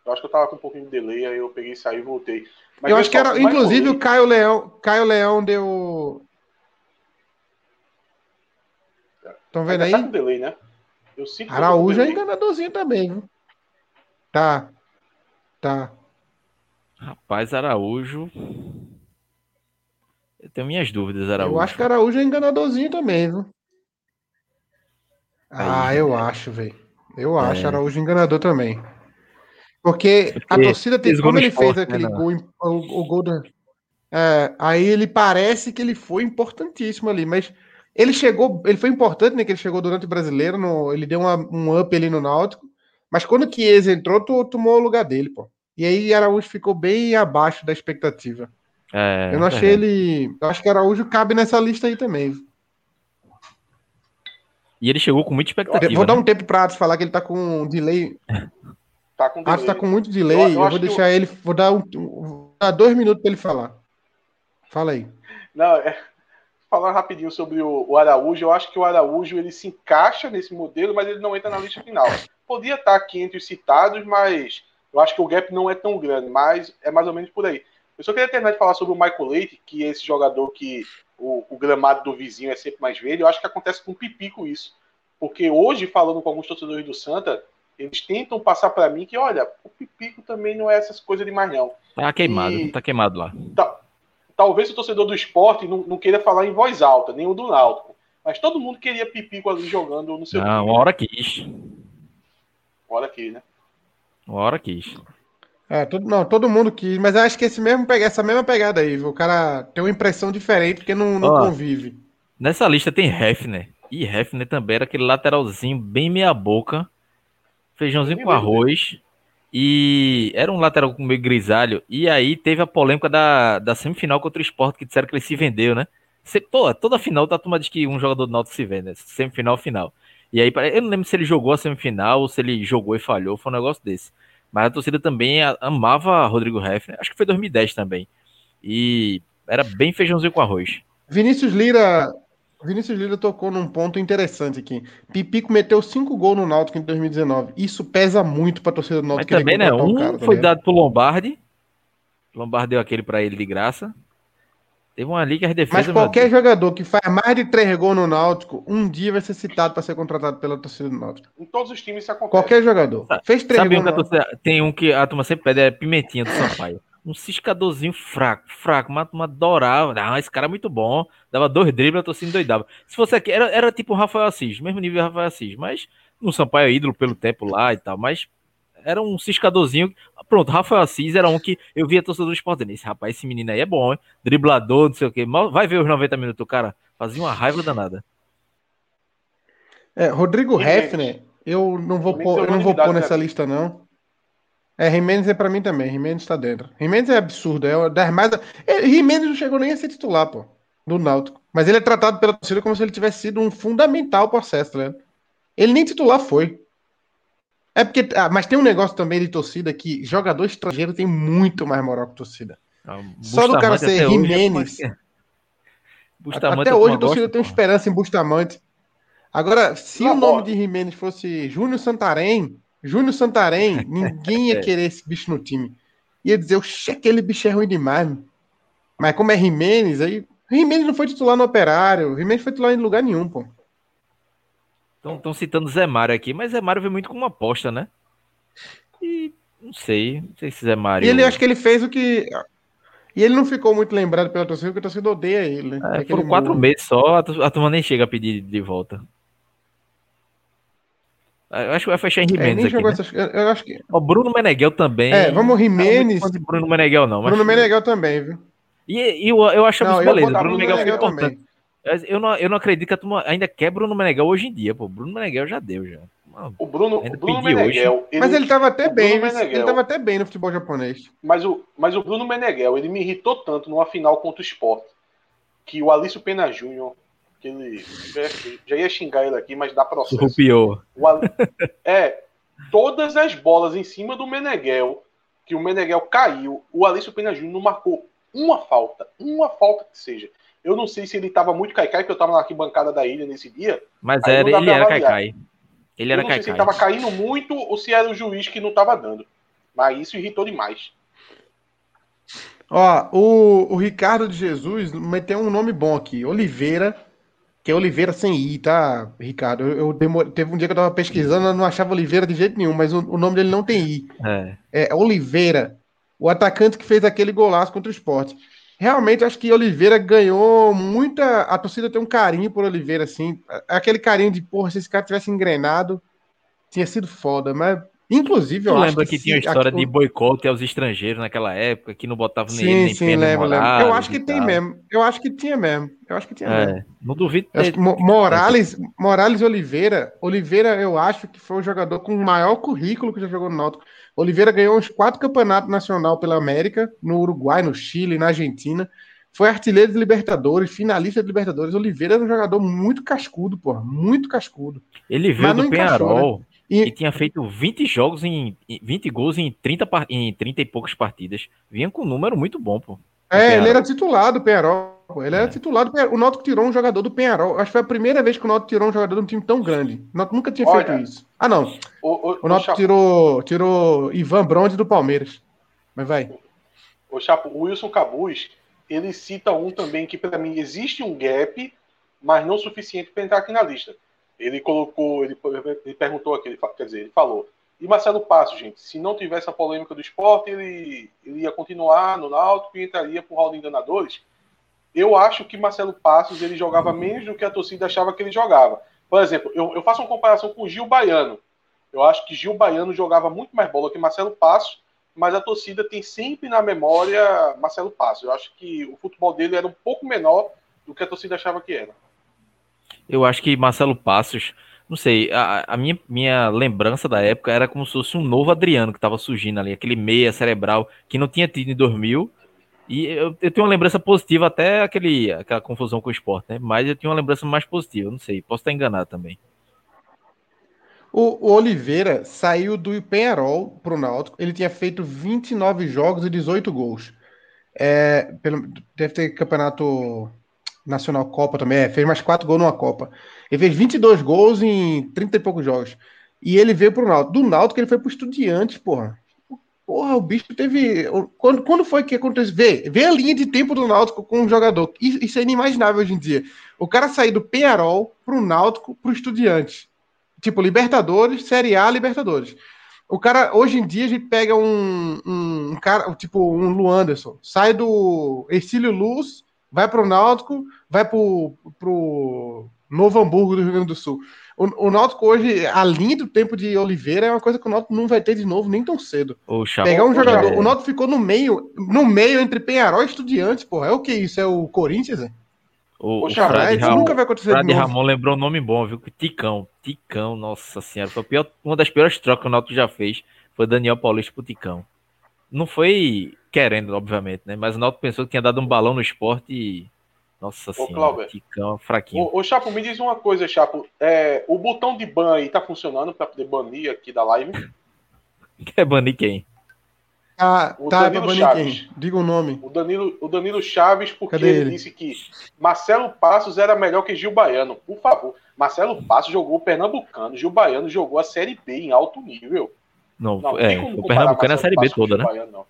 eu acho que eu tava com um pouquinho de delay, aí eu peguei, saí e voltei. Mas eu acho que era, inclusive, o Caio Leão, Caio Leão deu. Estão vendo aí? Tá com delay, né? Eu sinto Araújo é enganadorzinho também, viu? Tá. Tá. Rapaz, Araújo. Eu tenho minhas dúvidas, Araújo. Eu acho que Araújo é enganadorzinho também, viu? Aí, ah, eu é. acho, velho. Eu é. acho Araújo enganador também. Porque, Porque a torcida tem. Como ele esporte, fez né, aquele né, gol, o, o gol do. É, aí ele parece que ele foi importantíssimo ali, mas ele chegou, ele foi importante, né? Que ele chegou durante o brasileiro, no, ele deu uma, um up ali no Náutico, mas quando o Chiesa entrou, tu, tomou o lugar dele, pô. E aí Araújo ficou bem abaixo da expectativa. É, eu não achei é. ele. Eu acho que Araújo cabe nessa lista aí também. E ele chegou com muita expectativa. vou né? dar um tempo para Atos falar que ele tá com um delay. Tá com delay. Atos tá com muito delay. Eu, eu, eu vou deixar ele. Vou dar, um, vou dar dois minutos para ele falar. Fala aí. Não, é, falando rapidinho sobre o, o, Araújo, eu acho que o Araújo ele se encaixa nesse modelo, mas ele não entra na lista final. Podia estar aqui entre os citados, mas eu acho que o gap não é tão grande, mas é mais ou menos por aí. Eu só queria terminar de falar sobre o Michael Leite, que é esse jogador que o, o, gramado do vizinho é sempre mais verde. Eu acho que acontece com o Pipico isso. Porque hoje, falando com alguns torcedores do Santa, eles tentam passar para mim que, olha, o Pipico também não é essas coisas demais, não. Tá queimado, e, tá queimado lá. Tá, talvez o torcedor do esporte não, não queira falar em voz alta, nem o do Náutico. Mas todo mundo queria Pipico ali jogando no seu. Não, uma hora quis. Uma hora quis, né? Uma hora quis. É, todo, não, todo mundo quis, mas eu acho que esse mesmo, essa mesma pegada aí, viu? o cara tem uma impressão diferente porque não, não convive. Nessa lista tem Hefner. E Hefner também era aquele lateralzinho bem meia boca, feijãozinho com arroz. E era um lateral com meio grisalho. E aí teve a polêmica da, da semifinal contra o Sport, que disseram que ele se vendeu, né? Você, pô, toda final, tá, turma diz que um jogador do Náutico se vende, né? Semifinal, final. E aí, eu não lembro se ele jogou a semifinal ou se ele jogou e falhou, foi um negócio desse. Mas a torcida também amava Rodrigo Hefner, acho que foi 2010 também. E era bem feijãozinho com arroz. Vinícius Lira Vinícius Lira tocou num ponto interessante aqui. Pipico meteu cinco gols no Náutico em 2019. Isso pesa muito pra torcida do Náutico. Mas também, né? Um cara, foi dado pro Lombardi. Lombardi deu aquele para ele de graça. Teve uma liga as defesas... Mas qualquer jogador que faz mais de três gols no Náutico, um dia vai ser citado para ser contratado pela torcida do Náutico. Em todos os times isso acontece. Qualquer jogador. Fez três Sabe gols. Um torcida... Tem um que a turma sempre pede, é Pimentinha do Sampaio um ciscadorzinho fraco, fraco, mas uma adorava. Ah, esse cara é muito bom. Dava dois dribles, a torcida doidava. Se fosse aqui, era, era tipo o Rafael Assis, mesmo nível do Rafael Assis, mas no Sampaio é ídolo pelo tempo lá e tal, mas era um ciscadorzinho. Pronto, Rafael Assis era um que eu via torcedor do esporte. Esse rapaz, esse menino aí é bom, hein? Driblador, não sei o quê. Vai ver os 90 minutos, o cara fazia uma raiva danada. É, Rodrigo Hefner, eu não vou pôr, eu não vou pôr nessa lista, não. É, Jimenez é pra mim também. Jimenez tá dentro. Jimenez é absurdo. É das mais. É, Jimenez não chegou nem a ser titular, pô. Do Náutico. Mas ele é tratado pela torcida como se ele tivesse sido um fundamental processo, né? Ele nem titular foi. É porque. Ah, mas tem um negócio também de torcida que jogador estrangeiro tem muito mais moral que torcida. Ah, Só do cara ser Jimenez. É até hoje a torcida tem esperança em Bustamante. Agora, se não, o nome de Jimenez fosse Júnior Santarém, Júnior Santarém, *laughs* ninguém ia é. querer esse bicho no time. Ia dizer, oxe, aquele bicho é ruim demais. Mas como é Jimenez, aí. Jimenez não foi titular no operário. Jimenez foi titular em lugar nenhum, pô. Estão citando Zé Mário aqui, mas Zé Mário veio muito com uma aposta, né? E não sei, não sei se Zé Mário. E ele acho que ele fez o que. E ele não ficou muito lembrado pela torcida, porque a torcida odeia ele. Né? É, foram quatro meses só, a turma nem chega a pedir de volta. Eu acho que vai fechar em Jimenez é, aqui, né? essas... eu acho que... O Bruno Meneghel também. É, vamos Jimenez. Não, Bruno Meneghel não. Bruno Meneghel também, viu? E, e eu, eu acho não, beleza. Bruno, Bruno Meneghel foi importante. Eu não, eu não acredito que a turma ainda quer Bruno Meneghel hoje em dia, pô. Bruno Meneghel já deu, já. o Bruno, o Bruno Meneghel. Ele, mas ele tava até bem, Meneghel, ele tava até bem no futebol japonês. Mas o, mas o Bruno Meneghel, ele me irritou tanto numa final contra o Sport, que o Alício Pena Júnior que ele já ia xingar ele aqui, mas dá processo. Rupiou. *laughs* É, todas as bolas em cima do Meneghel, que o Meneghel caiu, o Alício Pena Júnior não marcou uma falta, uma falta que seja. Eu não sei se ele estava muito caicai, porque eu estava na arquibancada da ilha nesse dia. Mas era, ele era caicai. Ele era eu não sei se ele estava caindo muito ou se era o juiz que não estava dando. Mas isso irritou demais. Ó, o, o Ricardo de Jesus meteu um nome bom aqui, Oliveira, que é Oliveira sem I, tá, Ricardo? Eu, eu demore, teve um dia que eu tava pesquisando, eu não achava Oliveira de jeito nenhum, mas o, o nome dele não tem I. É. é Oliveira, o atacante que fez aquele golaço contra o esporte. Realmente, acho que Oliveira ganhou muita. A torcida tem um carinho por Oliveira, assim. Aquele carinho de, porra, se esse cara tivesse engrenado, tinha sido foda, mas Inclusive, eu lembro que, que tinha a história de boicote aos estrangeiros naquela época, que não botava sim, nem, nem sim, lembro, lembro. Eu acho que tem mesmo. Eu acho que tinha mesmo. Eu acho que tinha é, mesmo. Não duvido. Ter... Morales, Morales Oliveira, Oliveira, eu acho que foi o jogador com o maior currículo que já jogou no Náutico. Oliveira ganhou uns quatro campeonatos nacional pela América, no Uruguai, no Chile, na Argentina. Foi artilheiro de Libertadores, finalista de Libertadores. Oliveira era um jogador muito cascudo, porra, muito cascudo. Ele veio do Penharol. Né? E... e, tinha feito 20 jogos em 20 gols em 30, em 30 e poucas partidas. Vinha com um número muito bom, pô. É, ele era titular do Penharol. Ele é. era titular do Penharol. O Náutico tirou um jogador do Penharol. Acho que foi a primeira vez que o Náutico tirou um jogador de um time tão grande. O Náutico nunca tinha Olha, feito isso. Ah, não. O, o, o Náutico tirou, tirou Ivan Bronze do Palmeiras. Mas vai. O Chapo, o Wilson Cabuz, ele cita um também que para mim existe um gap, mas não suficiente para entrar aqui na lista ele colocou, ele, ele perguntou aqui, ele, quer dizer, ele falou. E Marcelo Passo, gente, se não tivesse a polêmica do esporte, ele, ele ia continuar no Náutico e entraria por rol de enganadores. Eu acho que Marcelo Passos ele jogava menos do que a torcida achava que ele jogava. Por exemplo, eu, eu faço uma comparação com Gil Baiano. Eu acho que Gil Baiano jogava muito mais bola que Marcelo Passos, mas a torcida tem sempre na memória Marcelo Passos. Eu acho que o futebol dele era um pouco menor do que a torcida achava que era. Eu acho que Marcelo Passos, não sei, a, a, minha, minha lembrança da época era como se fosse um novo Adriano que estava surgindo ali, aquele meia cerebral que não tinha tido em 2000. E eu, eu tenho uma lembrança positiva até aquele, aquela confusão com o esporte, né? Mas eu tenho uma lembrança mais positiva, não sei, posso estar enganado também. O, Oliveira saiu do Penharol para o Náutico, ele tinha feito 29 jogos e 18 gols. É, pelo, deve ter campeonato Nacional Copa também, é, fez mais quatro gols numa Copa. Ele fez 22 gols em 30 e poucos jogos. E ele veio pro Náutico. Do Náutico ele foi pro Estudiantes, porra. Porra, o bicho teve. Quando, quando foi que aconteceu? Vê, vê a linha de tempo do Náutico com um jogador. Isso, isso é inimaginável hoje em dia. O cara sair do Penharol pro Náutico pro Estudiantes. Tipo, Libertadores, Série A, Libertadores. O cara, hoje em dia, a gente pega um, um, um cara, tipo um Luanderson, sai do Ercílio Luz vai para o Náutico, vai para o Novo Hamburgo do Rio Grande do Sul. O, o Náutico hoje, a linha do tempo de Oliveira é uma coisa que o Náutico não vai ter de novo nem tão cedo. O Pegar um jogador, é... o Náutico ficou no meio, no meio entre Penharol e Estudiantes, porra. É o que isso? É o Corinthians, é? O, Poxa, o Frade, Ramon, nunca vai acontecer Frade Ramon lembrou um nome bom, viu? Ticão. Ticão, nossa senhora. Foi pior, uma das piores trocas que o Náutico já fez. Foi Daniel Paulista pro Ticão. Não foi querendo, obviamente, né? Mas o Náutico pensou que tinha dado um balão no esporte e. Nossa senhora, Ticão fraquinho. Ô, ô, Chapo, me diz uma coisa, Chapo. É, o botão de ban aí tá funcionando para poder banir aqui da live? *laughs* Quer banir quem? Ah, o tá, Danilo Chaves. Quem? Diga o nome. O Danilo, o Danilo Chaves, porque ele, ele, disse que Marcelo Passos era melhor que Gil Baiano. Por favor. Marcelo Passos jogou o Pernambucano, Gil Baiano jogou a Série B em alto nível. Não, não é, o Pernambucano é a Série B toda, né? Baiano,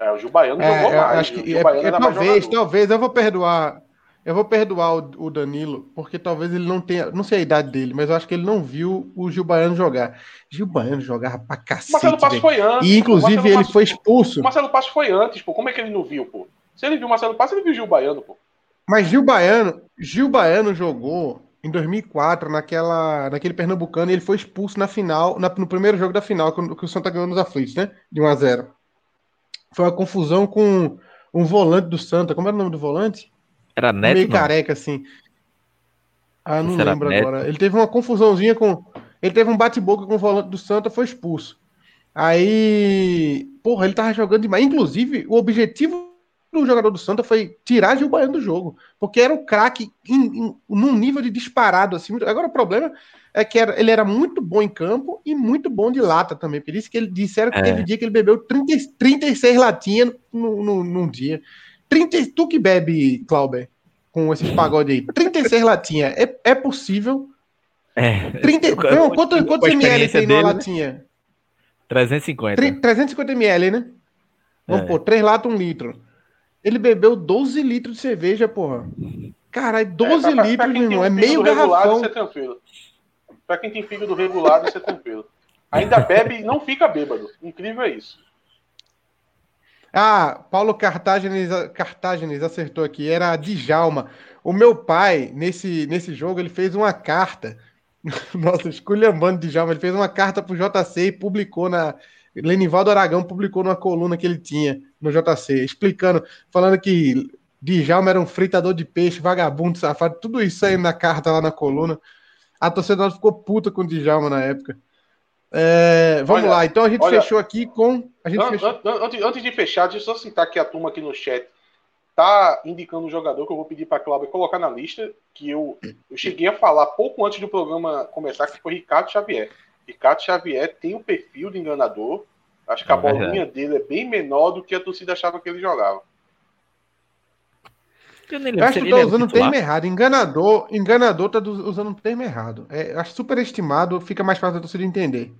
é, o Gil Baiano é, jogou mais. Acho que, é, é, talvez, talvez eu vou perdoar. Eu vou perdoar o, o, Danilo, porque talvez ele não tenha. Não sei a idade dele, mas eu acho que ele não viu o Gil Baiano jogar. Gil Baiano jogava pra cacete. Marcelo Passo foi antes. E inclusive ele Passo, foi expulso. O Marcelo Passo foi antes, pô. Como é que ele não viu, pô? Se ele viu o Marcelo Passo, ele viu o Gil Baiano, pô. Mas Gil Baiano, Gil Baiano jogou em 2004, naquela, naquele Pernambucano, e ele foi expulso na final, na, no primeiro jogo da final, que, que o Santa ganhou nos aflitos, né? De 1 a 0 Foi uma confusão com um volante do Santa. Como era o nome do volante? Era Neto? Meio não? careca, assim. Ah, não lembro Neto? agora. Ele teve uma confusãozinha com. Ele teve um bate-boca com o volante do Santa, foi expulso. Aí, porra, ele tava jogando demais. Inclusive, o objetivo do jogador do Santa foi tirar Gil Baiano do jogo, porque era um craque num nível de disparado assim. Agora o problema é que era, ele era muito bom em campo e muito bom de lata também. Por isso que ele disseram que é. teve dia que ele bebeu 30, 36 latinhas no, no, num dia. 30, tu que bebe, Clauber, com esses pagodes aí, 36 latinhas, é, é possível? É. 30, não, quanto, quantos ml tem numa latinha? 350. 350 ml, né? Vamos é. pôr, 3 latas, 1 litro. Ele bebeu 12 litros de cerveja, porra. Caralho, 12 é, pra, litros, meu irmão. É meio garrafão. Isso é tranquilo. Pra quem tem fígado regulado, isso é tranquilo. Ainda bebe e não fica bêbado. Incrível é isso. Ah, Paulo Cartagenes, Cartagenes acertou aqui. Era a Djalma. O meu pai, nesse, nesse jogo, ele fez uma carta. *laughs* Nossa, esculhambando Djalma. Ele fez uma carta pro JC e publicou na. Lenivaldo Aragão publicou numa coluna que ele tinha no JC, explicando, falando que Djalma era um fritador de peixe, vagabundo, safado, tudo isso aí na carta lá na coluna. A torcedora ficou puta com o Djalma na época. É, vamos olha, lá, então a gente olha, fechou aqui com. A gente an, fechou... An, antes, antes, de fechar, deixa eu só citar que a turma aqui no chat tá indicando um jogador que eu vou pedir para a Cláudia colocar na lista, que eu, eu cheguei a falar pouco antes do programa começar, que foi Ricardo Xavier. Ricardo Xavier tem o um perfil de enganador. Acho que a é bolinha dele é bem menor do que a torcida achava que ele jogava. Eu, acho que tá usando o termo errado. Enganador, enganador tá usando o termo errado. É, acho superestimado, fica mais fácil da torcida entender.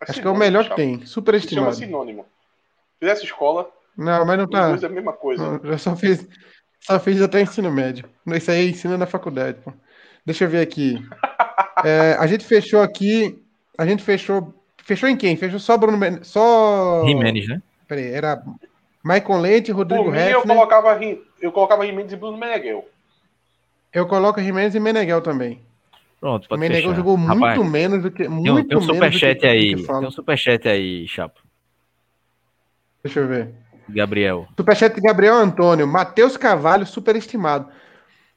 É acho que é o melhor que tem. Superestimado. Chama sinônimo. Fizesse escola. Não, mas não tá. É a mesma coisa. Não, eu só fiz, só fiz até ensino médio. Isso aí ensina na faculdade. Pô. Deixa eu ver aqui. *laughs* é, a gente fechou aqui. A gente fechou. Fechou em quem? Fechou só Bruno. Só. Jimenez, né? Peraí, era Maicon Leite, Rodrigo Por mim, eu colocava, eu colocava Jimenez e Bruno Meneghel. Eu coloco Jimenez e Meneghel também. Pronto, pode Meneghel fechar. jogou muito Rapaz, menos do que. Muito tem um, superchat aí. Tem um superchat aí, Chapo. Deixa eu ver. Gabriel. Superchat de Gabriel Antônio. Matheus Cavalho, superestimado.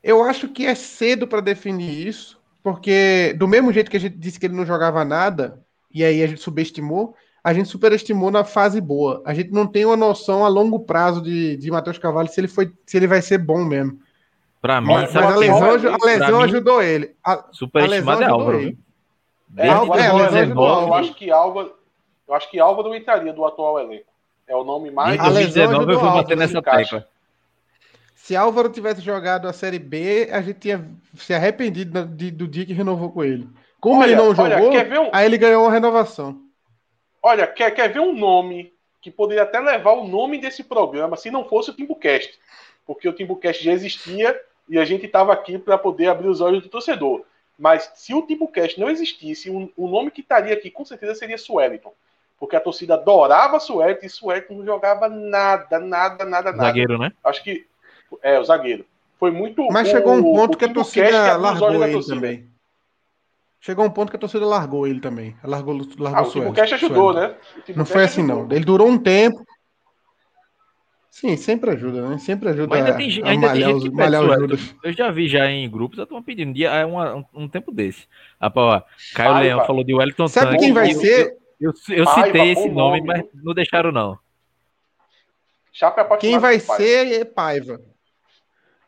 Eu acho que é cedo para definir isso, porque do mesmo jeito que a gente disse que ele não jogava nada, e aí a gente subestimou, a gente superestimou na fase boa. A gente não tem uma noção a longo prazo de, de Matheus Cavalli se ele, foi, se ele vai ser bom mesmo. Para mim, mas, a lesão, a lesão ajudou mim, ele. A, superestimado a é Álvaro. Ele. É, é, eu acho que Álvaro, eu acho que Álvaro entraria do atual elenco. É o nome mais. Em 2019 eu vou bater nessa tecla. Se Álvaro tivesse jogado a Série B, a gente tinha se arrependido do, do dia que renovou com ele. Como olha, ele não jogou, olha, um... aí ele ganhou uma renovação. Olha, quer, quer ver um nome que poderia até levar o nome desse programa se não fosse o Timbucast? Porque o Timbucast já existia e a gente estava aqui para poder abrir os olhos do torcedor. Mas se o Timbucast não existisse, o, o nome que estaria aqui com certeza seria Sueliton. Porque a torcida adorava Sueliton e Sueliton não jogava nada, nada, nada, nada. Zagueiro, né? Acho que. É, o zagueiro. Foi muito. Mas chegou um ponto que a torcida largou ele também. Chegou um ponto que a torcida largou ele também. Largou, largou ah, o Timbucast ajudou, né? Não foi assim, ajudou. não. Ele durou um tempo. Sim, sempre ajuda, né? Sempre ajuda Mas ainda tem, a, ainda malhar, tem gente os, malhar os Eu já vi já em grupos, estão pedindo dia, é um, um, tempo desse. Ah, pô, Caio Ai, Leão falou de Wellington Sabe Tanque, quem vai eu, ser? Eu, eu, eu citei esse nome, nome, mas não deixaram, não. É quem vai ser é Paiva.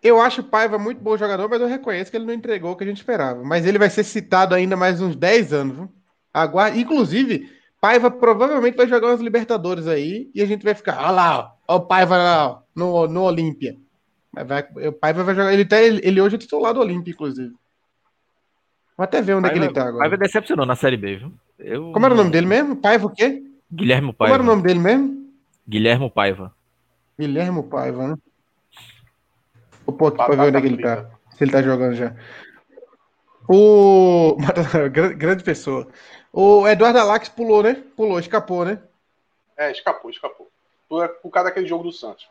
Eu acho o Paiva muito bom jogador, mas eu reconheço que ele não entregou o que a gente esperava. Mas ele vai ser citado ainda mais uns 10 anos. Viu? Aguarde. Inclusive, Paiva provavelmente vai jogar umas Libertadores aí e a gente vai ficar, olha lá, ó, o Paiva lá, no, no Olímpia. Vai, o Paiva vai jogar. Ele, tá, ele, ele hoje é titular do Olímpia, inclusive. Vou até ver onde Paiva, é que ele tá agora. Paiva decepcionou na Série B, viu? Eu... Como era o nome dele mesmo? Paiva o quê? Guilherme Paiva. Como era o nome dele mesmo? Guilherme Paiva. Guilherme Paiva, né? Vou pôr aqui pra ver onde é que ele tá. Se ele tá jogando já. O. *laughs* grande pessoa. O Eduardo Alax pulou, né? Pulou, escapou, né? É, escapou, escapou. Por, por causa daquele jogo do Santos.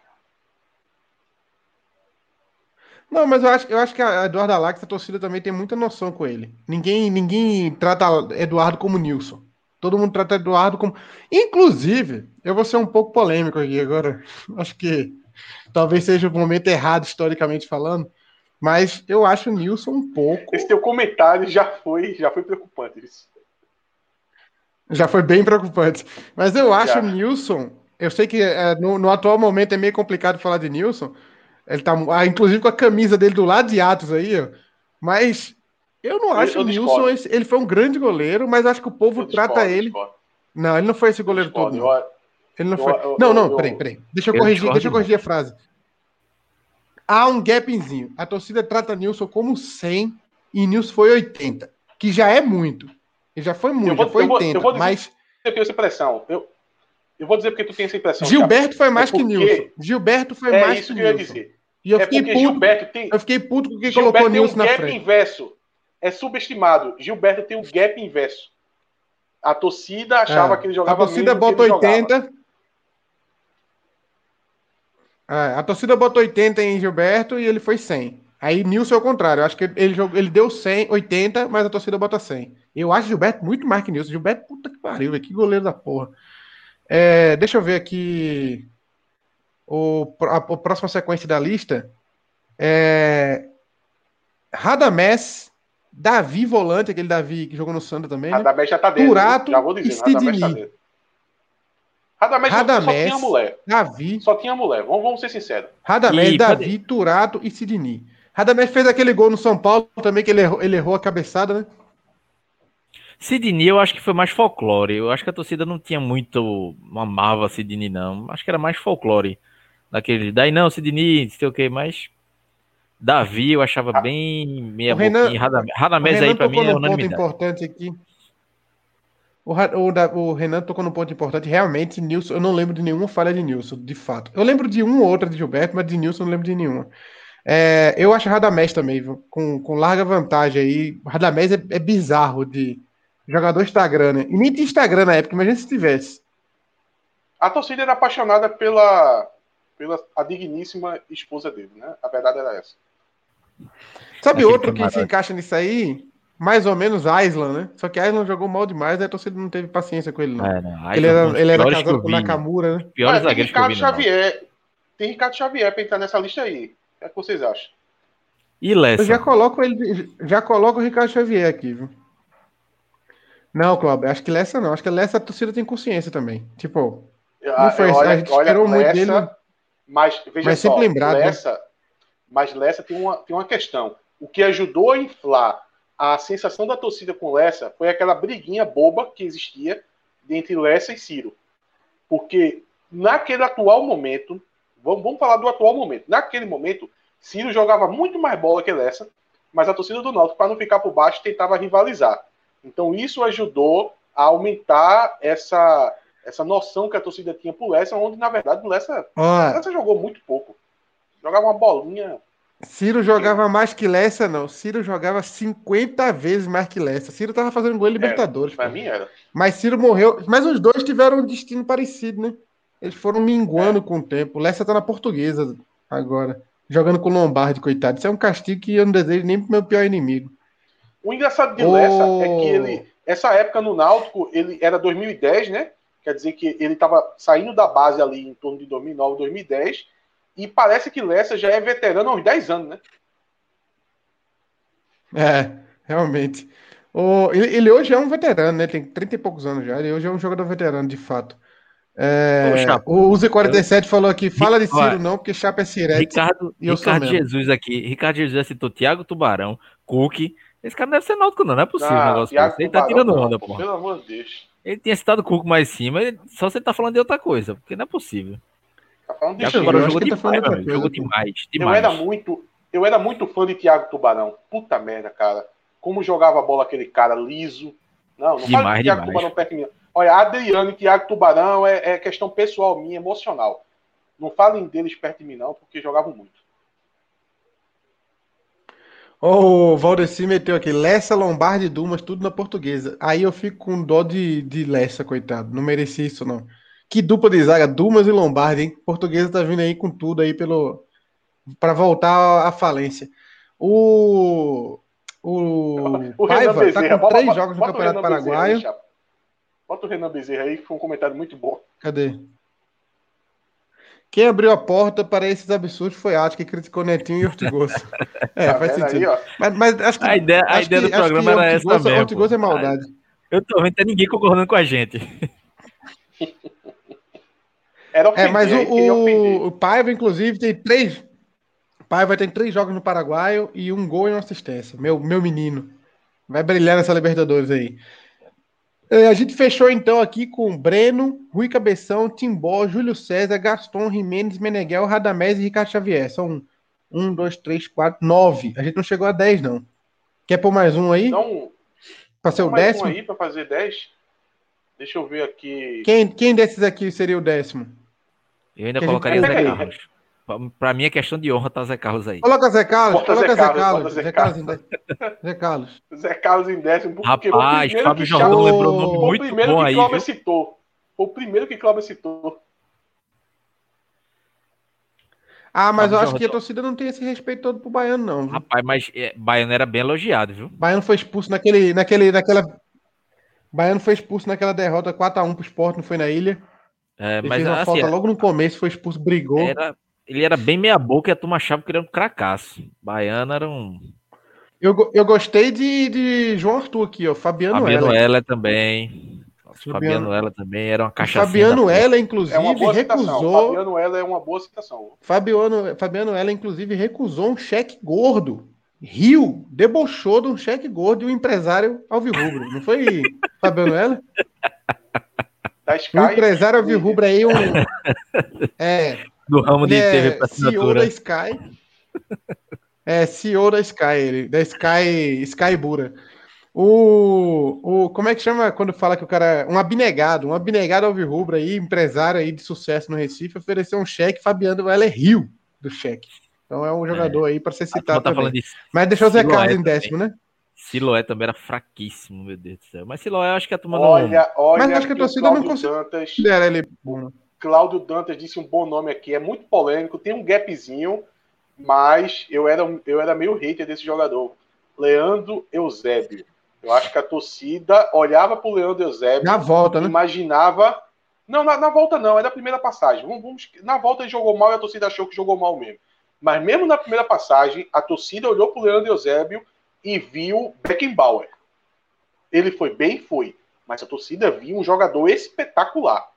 Não, mas eu acho, eu acho que a Eduardo Alax, a torcida também tem muita noção com ele. Ninguém, ninguém trata Eduardo como Nilson. Todo mundo trata Eduardo como. Inclusive, eu vou ser um pouco polêmico aqui agora. *laughs* Acho que talvez seja o momento errado, historicamente falando, mas eu acho o Nilson um pouco. Esse teu comentário já foi, já foi preocupante. Isso. Já foi bem preocupante. Mas eu acho o Nilson. Eu sei que é, no, no, atual momento é meio complicado falar de Nilson. Ele tá, ah, inclusive com a camisa dele do lado de Atos aí, ó. Mas eu não acho eu, eu o Nilson. Ele foi um grande goleiro, mas acho que o povo eu trata discordo, ele. Não, ele não foi esse goleiro todo. Não. Ele não foi. Eu, não, não, peraí, peraí. Deixa eu, corrigir, deixa eu corrigir a frase. Há um gapzinho. A torcida trata Nilson como 100 e Nilson foi 80, que já é muito. Ele já foi muito, vou, já foi 80, vou, mas tenho essa impressão. Eu, eu vou dizer porque tu tem essa impressão. Gilberto foi mais é que Nilson. Gilberto foi é mais isso que, que eu ia dizer. E eu é fiquei puto. Gilberto tem, eu fiquei puto porque Gilberto colocou tem Nilson um na gap frente. inverso. É subestimado. Gilberto tem um gap inverso. A torcida achava É. que ele jogava A torcida bota ele jogava. 80. É, a torcida botou 80 em Gilberto e ele foi 100. Aí Nilson é o contrário. Eu acho que ele, jogou, ele deu 100, 80, mas a torcida bota 100. Eu acho Gilberto muito mais que Nilson. Gilberto, puta que pariu. Que goleiro da porra. É, deixa eu ver aqui o, a, a próxima sequência da lista. É, Radamés, Davi Volante, aquele Davi que jogou no Santa também. Né? Radamés já tá dentro. Turato já vou e dizer. Tá Sidney. dentro. Radamés, só- só Radamés, tinha mulher. Davi, Só tinha mulher. Vamos, vamos ser sinceros. Radamés, E Davi, Turato e Sidney. Radamés fez aquele gol no São Paulo também, que ele errou, ele errou a cabeçada, né? Sidney, eu acho que foi mais folclore. Eu acho que a torcida não tinha muito. Não amava Sidney, não. Acho que era mais folclore. Daquele. Daí não, Sidney, não sei o que, mas. Davi, eu achava Ah, bem meia o Renan- boquinha. Radamés, Radamés aí pra mim é num ponto importante aqui. O, o o Renan tocou num ponto importante. Realmente, Nilson, eu não lembro de nenhuma falha de Nilson, de fato. Eu lembro de uma ou outra de Gilberto, mas de Nilson eu não lembro de nenhuma. É, eu acho Radamés também, viu? Com, com larga vantagem aí. O Radamés é, é bizarro de jogador Instagram, né? E nem tinha Instagram na época, imagina se tivesse. A torcida era apaixonada pela, pela a digníssima esposa dele, né? A verdade era essa. Sabe Aquele outro que se encaixa nisso aí? Mais ou menos Aislan, né? Só que Aislan jogou mal demais, aí a torcida não teve paciência com ele, não. É, não. Aí ele era, os ele era casado com o vi, né? Nakamura, né? Piores Olha, tem zagueiros que eu Ricardo vi, não. Xavier. Tem Ricardo Xavier pra entrar nessa lista aí. O que, é que vocês acham? E Lessa? Eu já coloco ele, já coloco o Ricardo Xavier aqui, viu? Não, Cláudio, acho que Lessa não. Acho que Lessa a torcida tem consciência também. Tipo, Ah, foi- a gente esperou muito dele. Mas veja Mas só, sempre lembrado, né? Lessa, mas Lessa tem uma, tem uma questão. O que ajudou a inflar a sensação da torcida com Lessa foi aquela briguinha boba que existia entre Lessa e Ciro. Porque naquele atual momento, vamos, vamos falar do atual momento. Naquele momento, Ciro jogava muito mais bola que Lessa, mas a torcida do Náutico, para não ficar por baixo, tentava rivalizar. Então isso ajudou a aumentar essa, essa noção que a torcida tinha por Lessa, onde na verdade o Lessa, ó, Lessa jogou muito pouco. Jogava uma bolinha. Ciro jogava mais que Lessa, não. Ciro jogava 50 vezes mais que Lessa. Ciro tava fazendo gol em Libertadores. Pra pô. mim era. Mas Ciro morreu. Mas os dois tiveram um destino parecido, né? Eles foram minguando com o tempo. O Lessa tá na portuguesa agora. Jogando com o Lombardi, coitado. Isso é um castigo que eu não desejo nem pro meu pior inimigo. O engraçado de Ô. Lessa é que ele, essa época no Náutico, ele era 2010, né? Quer dizer que ele estava saindo da base ali em torno de 2009, 2010. E parece que Lessa já é veterano há uns 10 anos, né? É, realmente. O, ele, ele hoje é um veterano, né? Tem 30 e poucos anos já. Ele hoje é um jogador veterano, de fato. É, o Uzi47 falou aqui: fala de Ciro, não, porque Chapa é Sirete. Ricardo, E eu sou Ricardo mesmo. Jesus aqui. Ricardo Jesus citou Thiago Tubarão, Cook. Esse cara não deve ser náutico, não. Não é possível um Ah, negócio Thiago. Ele tá Tubarão, tirando onda, pô. Pelo amor de Deus. Ele tinha citado o Cook mais em cima. Só você tá falando de outra coisa, porque não é possível. Tá falando de Thiago. Tubarão jogou que ele tá falando demais, jogou pô. demais, Eu demais. era muito, eu era muito fã de Thiago Tubarão. Puta merda, cara. Como jogava a bola aquele cara liso. Não, não fala Demais, de Thiago demais. Tubarão perto de mim. Olha, Adriano e Thiago Tubarão é, é questão pessoal minha, emocional. Não falem deles perto de mim, não, porque jogavam muito. O Valdeci meteu aqui, Lessa, Lombardi e Dumas, tudo na portuguesa. Aí eu fico com dó de, de Lessa, coitado. Não merecia isso, não. Que dupla de zaga, Dumas e Lombardi, hein? Portuguesa tá vindo aí com tudo aí pelo para voltar à falência. O o, O Renan Paiva tá Bezerra. com bota- três bota- jogos no bota Campeonato Renan Bezerra Paraguaio. Bota o Renan Bezerra aí, que foi um comentário muito bom. Cadê? Quem abriu a porta para esses absurdos foi Atos, que criticou Netinho e Ortigoso. *laughs* É, Tá faz sentido. aí? Mas, mas acho que A ideia, a acho ideia que- do programa era essa Ortigosa- mesmo. Ortigosa é maldade. Eu tô vendo que tem ninguém concordando com a gente. Era É, ofender, mas aí queria o, o, Paiva, inclusive, tem três. Paiva tem três jogos no Paraguaio e um gol e uma assistência. Meu, meu menino. Vai brilhar nessa Libertadores aí. É, a gente fechou então aqui com Breno, Rui Cabeção, Timbó, Júlio César, Gaston, Jimenez, Meneghel, Radamés e Ricardo Xavier. São um, dois, três, quatro, nove. A gente não chegou a dez, não. Quer pôr mais um aí? Então, pra ser o mais um décimo? aí pra fazer 10. Deixa eu ver aqui. Quem, quem desses aqui seria o décimo? Eu ainda colocaria Zé Carlos. Pra mim é questão de honra tá Zé Carlos aí. Coloca Zé Carlos, coloca Zé Carlos. Zé Carlos, Zé Carlos. Zé Carlos em décimo. Rapaz, Fábio Jordão lembrou um nome muito bom aí. O primeiro que Cláudio citou. Foi o primeiro que Cláudio citou. Ah, mas eu acho que a torcida não tem esse respeito todo pro Baiano, não. Viu? Rapaz, mas é, Baiano era bem elogiado, viu? Baiano foi expulso naquele, naquele, naquela. Baiano foi expulso naquela derrota 4x1 pro Sport, não foi na ilha. É, ele mas fez uma assim, falta logo no começo, foi expulso, brigou. Era, ele era bem meia boca e a turma achava que ele era um cracaço. Baiano era um. Eu, eu gostei de, de João Arthur aqui, ó. Fabiano, Fabiano Ela também. Fabiano Ela também era uma caixa. Fabiano Ela, inclusive, é recusou. Fabiano Ela é uma boa citação. Fabiano, Fabiano Ela, inclusive, recusou um cheque gordo. Rio debochou de um cheque gordo de um empresário alvirrubro. Não foi *laughs* Fabiano Ela? Da Sky. Um empresário alvirrubro aí, um. *laughs* É. Do ramo de é TV para CEO da Sky. É, CEO da Sky, ele, da Sky, Sky Bura. O, o, como é que chama quando fala que o cara. É um abnegado, um abnegado alvirrubro aí, empresário aí de sucesso no Recife, ofereceu um cheque, Fabiano ela é rio do cheque. Então é um jogador é. aí para ser citado tá também. De Mas deixou o Zé Carlos em décimo, né? Siloé também era fraquíssimo, meu Deus do céu. Mas Siloé acho que a turma olha, não. Olha, Mas acho que a torcida não considera ele bom. Cláudio Dantas disse um bom nome aqui, é muito polêmico, tem um gapzinho, mas eu era, eu era meio hater desse jogador. Leandro Eusébio. Eu acho que a torcida olhava para o Leandro Eusébio. Na volta, né? Imaginava. Não, na, na, volta não, é da primeira passagem. Vamos, vamos, na volta ele jogou mal e a torcida achou que jogou mal mesmo. Mas mesmo na primeira passagem, a torcida olhou para o Leandro Eusébio e viu Beckenbauer. Ele foi bem? Foi. Mas a torcida viu um jogador espetacular.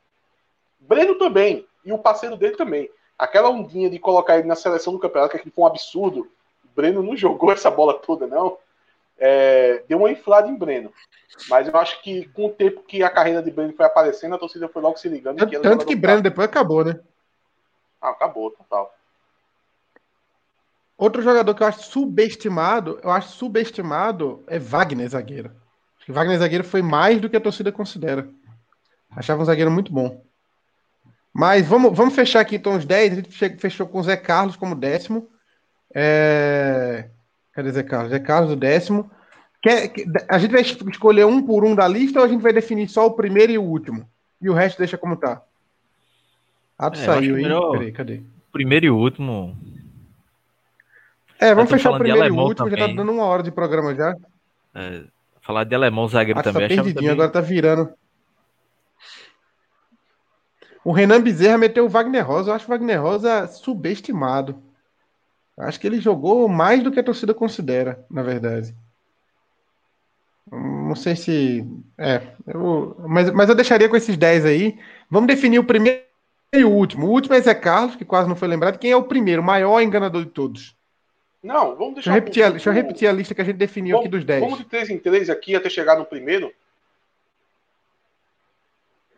Breno também. E o parceiro dele também. Aquela ondinha de colocar ele na seleção do campeonato, que foi um absurdo. Breno não *laughs* jogou essa bola toda, não é, deu uma inflada em Breno. Mas eu acho que com o tempo que a carreira de Breno foi aparecendo, a torcida foi logo se ligando. Tanto, tanto que Breno depois acabou, né? Ah, acabou, total. Outro jogador que eu acho subestimado, eu acho subestimado é Wagner, zagueiro. Acho que Wagner zagueiro foi mais do que a torcida considera. Achava um zagueiro muito bom. Mas vamos, vamos fechar aqui então os 10. A gente fechou com o Zé Carlos como décimo. É... Cadê Zé Carlos? Zé Carlos, o décimo. Quer, a gente vai escolher um por um da lista ou a gente vai definir só o primeiro e o último? E o resto deixa como tá? Ah, tu é, saiu aí. Melhor... Peraí, cadê? Primeiro e último. É, vamos fechar o primeiro e o último, também. já tá dando uma hora de programa já. É, falar de alemão zagueiro ah, também. Tá perdidinho, também... agora tá virando. O Renan Bezerra meteu o Wagner Rosa. Eu acho o Wagner Rosa subestimado. Acho que ele jogou mais do que a torcida considera, na verdade. Não sei se. É, eu, mas, mas eu deixaria com esses 10 aí. Vamos definir o primeiro e o último. O último é Zé Carlos, que quase não foi lembrado. Quem é o primeiro, o maior enganador de todos? Não, vamos deixar. Deixa eu repetir, a, deixa eu repetir a lista que a gente definiu vamos, aqui dos 10. Vamos de 3 em 3 aqui até chegar no primeiro?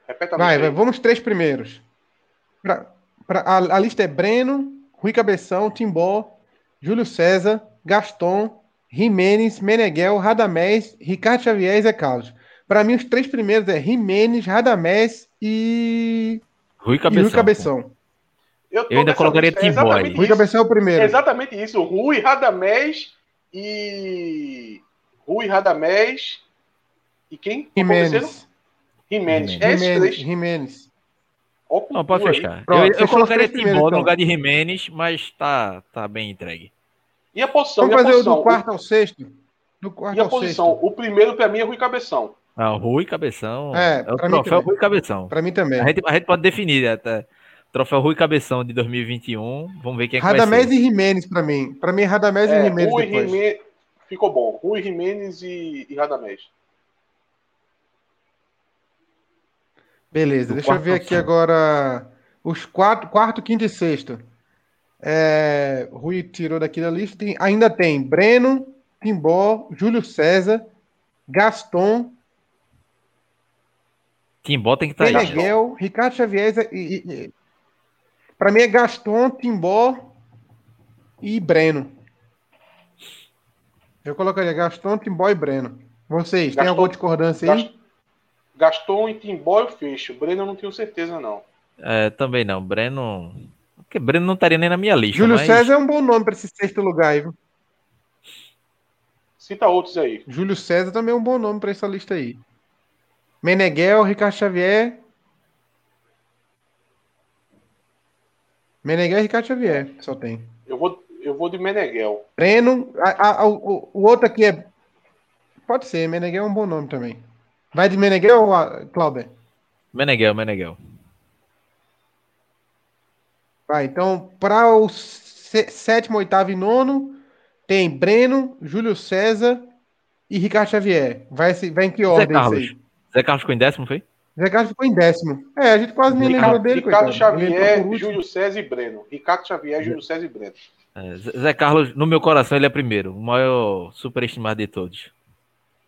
Repeta vai, vai, vamos três primeiros. Pra, pra, a, a lista é Breno, Rui Cabeção, Timbó, Júlio César, Gaston, Jimenez, Meneghel, Radamés, Ricardo Xavier e Zé Carlos. Para mim, os três primeiros é Jimenez, Radamés e. Rui Cabeção. E Rui Cabeção. Eu, eu ainda colocaria Timbó é Rui Cabeção é o primeiro. É exatamente isso. Rui, Radamés e. Rui, Radamés. E quem? Jimenez. Jimenez. Jimenez. Jimenez. Não, pode fechar. Pronto, eu, eu colocaria Timbó no então. lugar de Jimenez, mas tá, tá bem entregue. E a posição? Vamos fazer posição? do quarto ao sexto. Do quarto e a posição? Sexto. O primeiro, para mim, é Rui Cabeção. Ah, Rui Cabeção. É, é o troféu Rui Cabeção. Para mim também. A gente, a gente pode definir até. Troféu Rui Cabeção de 2021. Vamos ver quem é que Radamés e Jimenez para mim. Para mim, Radamés é, e Jimenez Rui depois. Jimenez... Ficou bom. Rui Jimenez e, e Radamés. Beleza, do deixa eu ver aqui agora os quatro, quarto, quinto e sexto. É, Rui tirou daqui da lista. Tem, ainda tem Breno, Timbó, Júlio César, Gaston. Timbó tem que estar tá aí. Miguel, Ricardo Xavier. E, e, e para mim é Gaston, Timbó e Breno. Eu colocaria Gaston, Timbó e Breno. Vocês, Gaston, tem alguma discordância aí? Gaston e Timbó eu fecho. Breno eu não tenho certeza, não. É, também não. Breno. Porque Breno não estaria nem na minha lista. Júlio mas... César é um bom nome para esse sexto lugar aí, viu? Cita outros aí. Júlio César também é um bom nome para essa lista aí. Meneghel, Ricardo Xavier. Meneghel e Ricardo Xavier, só tem. Eu vou, eu vou de Meneghel. Breno, a, a, o, o outro aqui é. Pode ser, Meneghel é um bom nome também. Vai de Meneghel ou Clauber? Meneghel, Meneghel. Vai, então, para o sétimo, oitavo e nono, tem Breno, Júlio César e Ricardo Xavier. Vai, vai em que ordem Zé Carlos. Aí? Zé Carlos ficou em décimo, foi? Zé Carlos ficou em décimo. É, a gente quase nem lembrou dele. Ricardo coitado. Xavier, Júlio César e Breno. Ricardo Xavier, Júlio César e Breno. É, Zé Carlos, no meu coração, ele é primeiro. O maior superestimado de todos.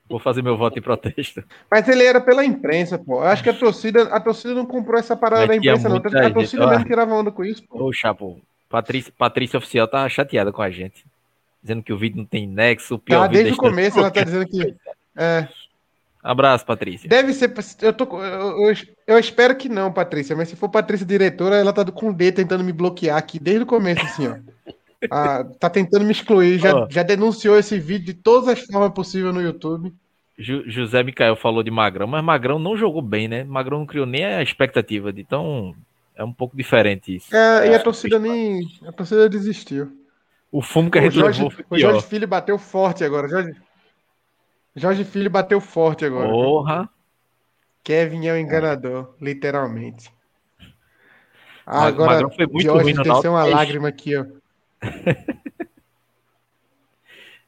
Vou fazer meu voto em protesto. Mas ele era pela imprensa, pô. Eu acho que a torcida, a torcida não comprou essa parada da imprensa, não. A torcida mesmo tirava onda com isso, pô. Ô, Chapo, Patrícia, Patrícia Oficial tá chateada com a gente. Dizendo que o vídeo não tem nexo. O pior tá, desde o começo ela tá dizendo que. *laughs* É. Abraço, Patrícia. Deve ser. Eu, tô, eu, eu, eu, espero que não, Patrícia. Mas se for Patrícia diretora, ela tá com o D tentando me bloquear aqui desde o começo, assim, ó. Ah, tá tentando me excluir. Já, oh. já denunciou esse vídeo de todas as formas possíveis no YouTube. José Micael falou de Magrão, mas Magrão não jogou bem, né? Magrão não criou nem a expectativa de então é um pouco diferente isso. É, e a torcida nem. A torcida desistiu. O fumo que a gente Jorge, levou O Jorge Filho bateu forte agora. Jorge, Jorge Filho bateu forte agora. Porra! Kevin é o enganador, é. literalmente. Ah, agora, foi muito Diógenes ruim desceu uma lágrima aqui, ó. *laughs*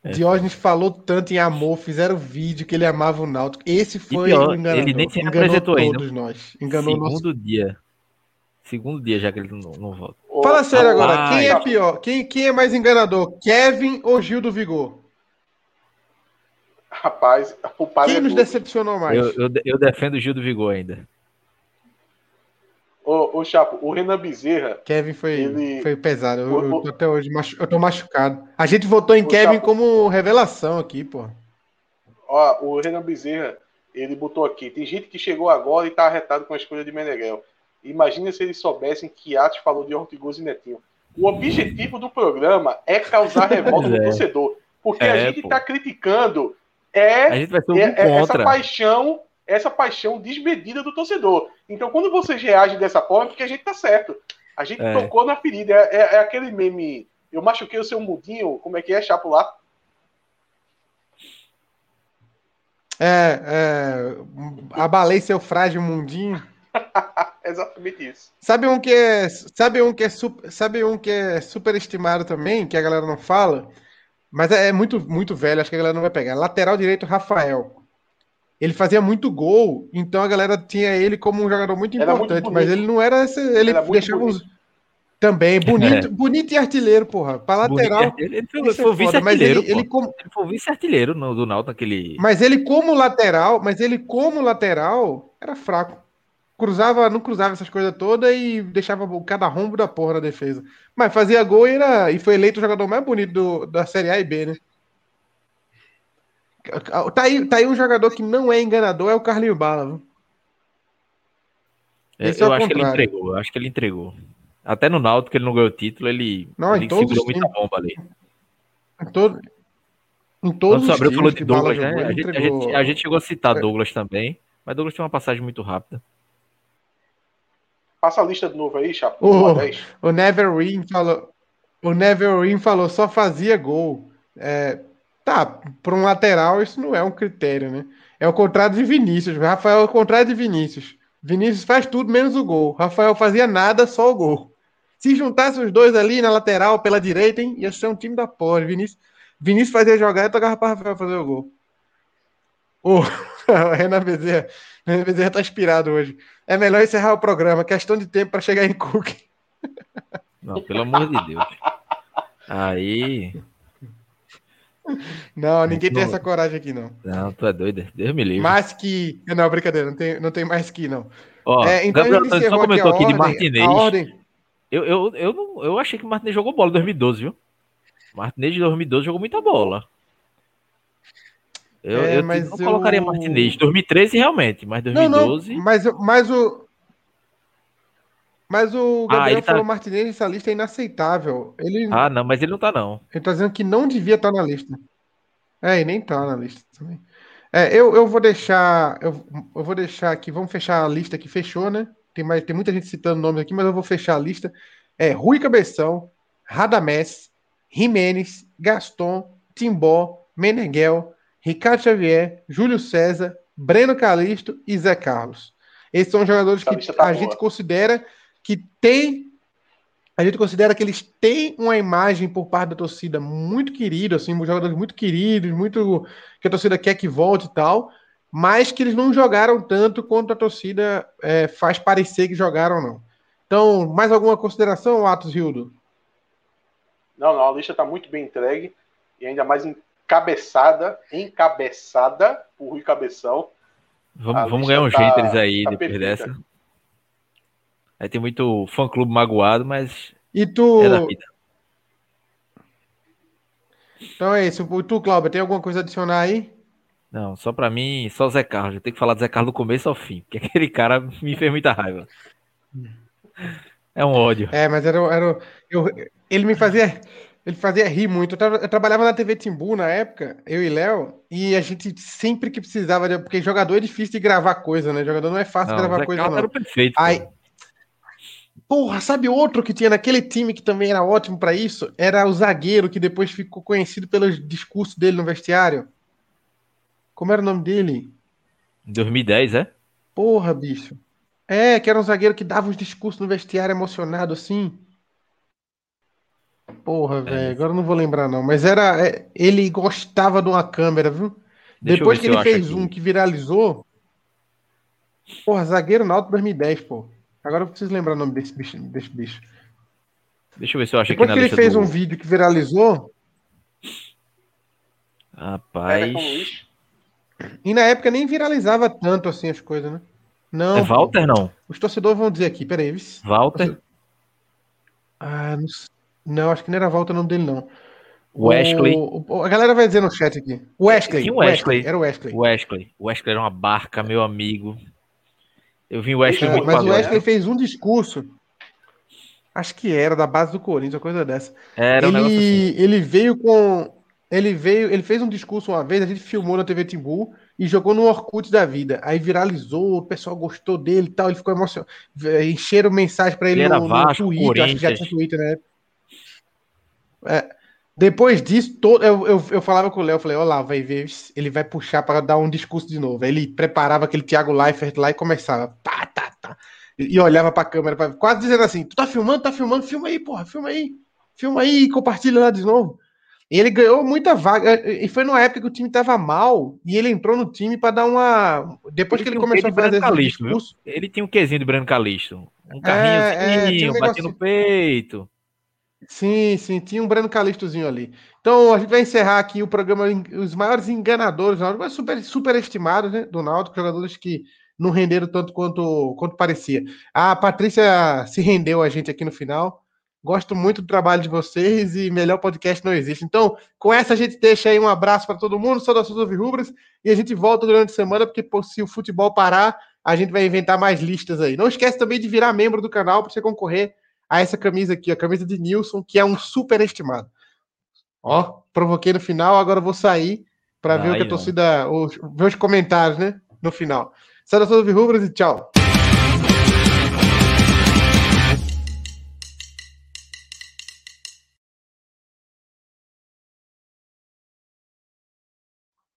É. Diógenes falou tanto em amor, fizeram vídeo que ele amava o Náutico. Esse foi pior, o enganador. Ele nem se Enganou todos ainda. nós. Enganou Segundo nosso... dia. Segundo dia já que ele não, não volta. Fala sério agora, quem é pior? Quem, quem é mais enganador? Kevin ou Gil do Vigor? Rapaz, o pai Quem é nos decepcionou mais? Eu, eu, eu, defendo o Gil do Vigor ainda. Ô, ô Chapo, o Renan Bezerra. Kevin foi, ele... foi pesado. Eu, o, eu tô até hoje machu... eu tô machucado. A gente votou em Kevin Chapo... como revelação aqui, pô. Ó, o Renan Bezerra, ele botou aqui. Tem gente que chegou agora e tá arretado com a escolha de Meneghel. Imagina se eles soubessem que Atos falou de Ortigoso e Netinho. O objetivo do programa é causar *laughs* revolta no é. torcedor. Porque é, a gente está criticando é, a gente vai ser um é, é essa paixão, essa paixão desmedida do torcedor. Então, quando vocês reagem dessa forma, é porque a gente tá certo. A gente é. tocou na ferida. É, é, aquele meme. Eu machuquei o seu mudinho. Como é que é, Chapo lá? É, é, abalei seu frágil mundinho. *laughs* Exatamente isso. Sabe um que é, sabe um que é, sabe um que é super estimado também, que a galera não fala, mas é, é muito muito velho, acho que a galera não vai pegar. Lateral direito Rafael. Ele fazia muito gol, então a galera tinha ele como um jogador muito importante, muito mas ele não era esse, ele era deixava uns também bonito, *laughs* é. bonito e artilheiro, porra. Para lateral. Ele foi, foi é vice-artilheiro. Ele, ele, como... ele foi vice-artilheiro do Náutico naquele. Mas ele como lateral, mas ele como lateral era fraco cruzava, não cruzava essas coisas todas e deixava cada rombo da porra na defesa. Mas fazia gol e, era, e foi eleito o jogador mais bonito do, da Série A e B, né? Tá aí, tá aí um jogador que não é enganador, é o Carlinho Bala. Viu? É, Esse eu é acho contrário. que ele entregou, eu acho que ele entregou. Até no Náutico que ele não ganhou o título, ele, não, ele segurou muita bomba ali. Em, todo, em todos Quando os falou de Douglas, né? a, gente, a, gente, a gente chegou a citar é. Douglas também, mas Douglas tem uma passagem muito rápida. Passa a lista de novo aí, Chapo. O, o Never falou. O Never falou, só fazia gol. É, tá, para um lateral isso não é um critério, né? É o contrário de Vinícius. Rafael é o contrário de Vinícius. Vinícius faz tudo menos o gol. Rafael fazia nada, só o gol. Se juntasse os dois ali na lateral, pela direita, hein, ia ser um time da porra. Vinícius, Vinícius fazia jogar e tocava para Rafael fazer o gol. O *laughs* Renan Bezerra. Renan Bezerra tá inspirado hoje. É melhor encerrar o programa. Questão de tempo para chegar em Cook. Não, pelo amor de Deus. Aí. Não, ninguém não, tem essa coragem aqui, não. Não, tu é doido. Deus me livre. Mais que. Não, brincadeira, não tem, não tem mais que, não. Ó, é, então Gabriel só comentou aqui, aqui de Martinez. Ordem... Eu, eu, eu, não, eu achei que o Martinez jogou bola em 2012, viu? Martinez de 2012 jogou muita bola. Eu, é, eu mas não eu... colocaria Martinez. 2013 realmente, mas 2012. Não, não, mas, mas o. Mas o ah, Gabriel ah, tá... falou Martinez nessa lista é inaceitável. Ele... Ah, não, mas ele não tá, não. Ele tá dizendo que não devia estar tá na lista. É, e nem tá na lista também. É, eu, eu vou deixar. Eu, eu vou deixar aqui. Vamos fechar a lista que fechou, né? Tem, mais, tem muita gente citando nomes aqui, mas eu vou fechar a lista. É Rui Cabeção, Radamés, Jimenez, Gaston, Timbó, Meneghel, Ricardo Xavier, Júlio César, Breno Calisto e Zé Carlos. Esses são jogadores que tá a boa. gente considera que tem a gente considera que eles têm uma imagem por parte da torcida muito querida, assim, jogadores muito queridos, muito que a torcida quer que volte e tal, mas que eles não jogaram tanto quanto a torcida é, faz parecer que jogaram, não. Então, mais alguma consideração, Atos Rildo? Não, não, a lista está muito bem entregue e ainda mais encabeçada, encabeçada por Rui Cabeção. Vamos, vamos ganhar um tá, aí tá depois perfeita. dessa. Aí tem muito fã-clube magoado, mas. E tu. É da vida. Então é isso. Tu, Cláudio, tem alguma coisa a adicionar aí? Não, só pra mim, só Zé Carlos. Eu tenho que falar do Zé Carlos do começo ao fim, porque *laughs* aquele cara me fez muita raiva. É um ódio. É, mas era, era eu, ele me fazia ele fazia rir muito. Eu, tra eu, trabalhava na TV Timbu na época, eu e Léo, e a gente sempre que precisava, de, porque jogador é difícil de gravar coisa, né? Jogador não é fácil não, gravar coisa, não. Era perfeito. Aí, porra, sabe outro que tinha naquele time que também era ótimo para isso? Era o zagueiro que depois ficou conhecido pelos discursos dele no vestiário. Como era o nome dele? 2010, é? Porra, bicho. É, que era um zagueiro que dava os discursos no vestiário emocionado assim. Porra, é. velho, agora não vou lembrar não, mas era é, ele gostava de uma câmera, viu? Deixa Depois que ele fez um que viralizou. Porra, zagueiro Náutico 2010, pô. Agora eu preciso lembrar o nome desse bicho, desse bicho. Deixa eu ver se eu acho Depois aqui na que ele fez do... um vídeo que viralizou. Rapaz. E na época nem viralizava tanto assim as coisas, né? Não. É Walter, não? Os torcedores vão dizer aqui, peraí. Walter? Ah, não, não, acho que não era Walter o nome dele, não. Wesley. O, a galera vai dizer no chat aqui. Wesley. Wesley. Wesley. Era o Wesley. Wesley. Wesley era uma barca, meu amigo. Eu vi o Wesley é, muito Mas o Wesley fez um discurso. Acho que era da base do Corinthians, uma coisa dessa. Era ele, um assim. ele veio com. Ele veio, ele fez um discurso uma vez, a gente filmou na TV Timbu e jogou no Orkut da vida. Aí viralizou, o pessoal gostou dele e tal, ele ficou emocionado. Encheram mensagem para ele, ele no, no Twitter, acho que já tinha Twitter né? É, depois disso, todo, eu, eu, eu falava com o Léo, falei, olha lá, vai ver, ele vai puxar para dar um discurso de novo. Aí ele preparava aquele Thiago Leifert lá e começava, tá, tá, tá. E, e olhava para a câmera, pra, quase dizendo assim, tu tá filmando, tá filmando, filma aí, porra, filma aí, filma aí e compartilha lá de novo. E ele ganhou muita vaga, e foi numa época que o time tava mal, e ele entrou no time para dar uma... Depois ele que ele começou a fazer esse discurso... Ele tinha um quezinho de Breno Calisto, um carrinho é, assim, é, um batendo no peito... Sim, sim, tinha um Breno Calistozinho ali. Então a gente vai encerrar aqui o programa, os maiores enganadores, mas super, super estimados né, do Náutico, jogadores que não renderam tanto quanto, quanto parecia. A Patrícia se rendeu a gente aqui no final. Gosto muito do trabalho de vocês e melhor podcast não existe. Então, com essa a gente deixa aí um abraço para todo mundo, saudações Rubras, e a gente volta durante a semana, porque se o futebol parar, a gente vai inventar mais listas aí. Não esquece também de virar membro do canal para você concorrer a essa camisa aqui, a camisa de Nilson, que é um super estimado. Ó, provoquei no final, agora vou sair para ver o que a torcida, os, ver os comentários, né? No final. Saudações rubras e tchau.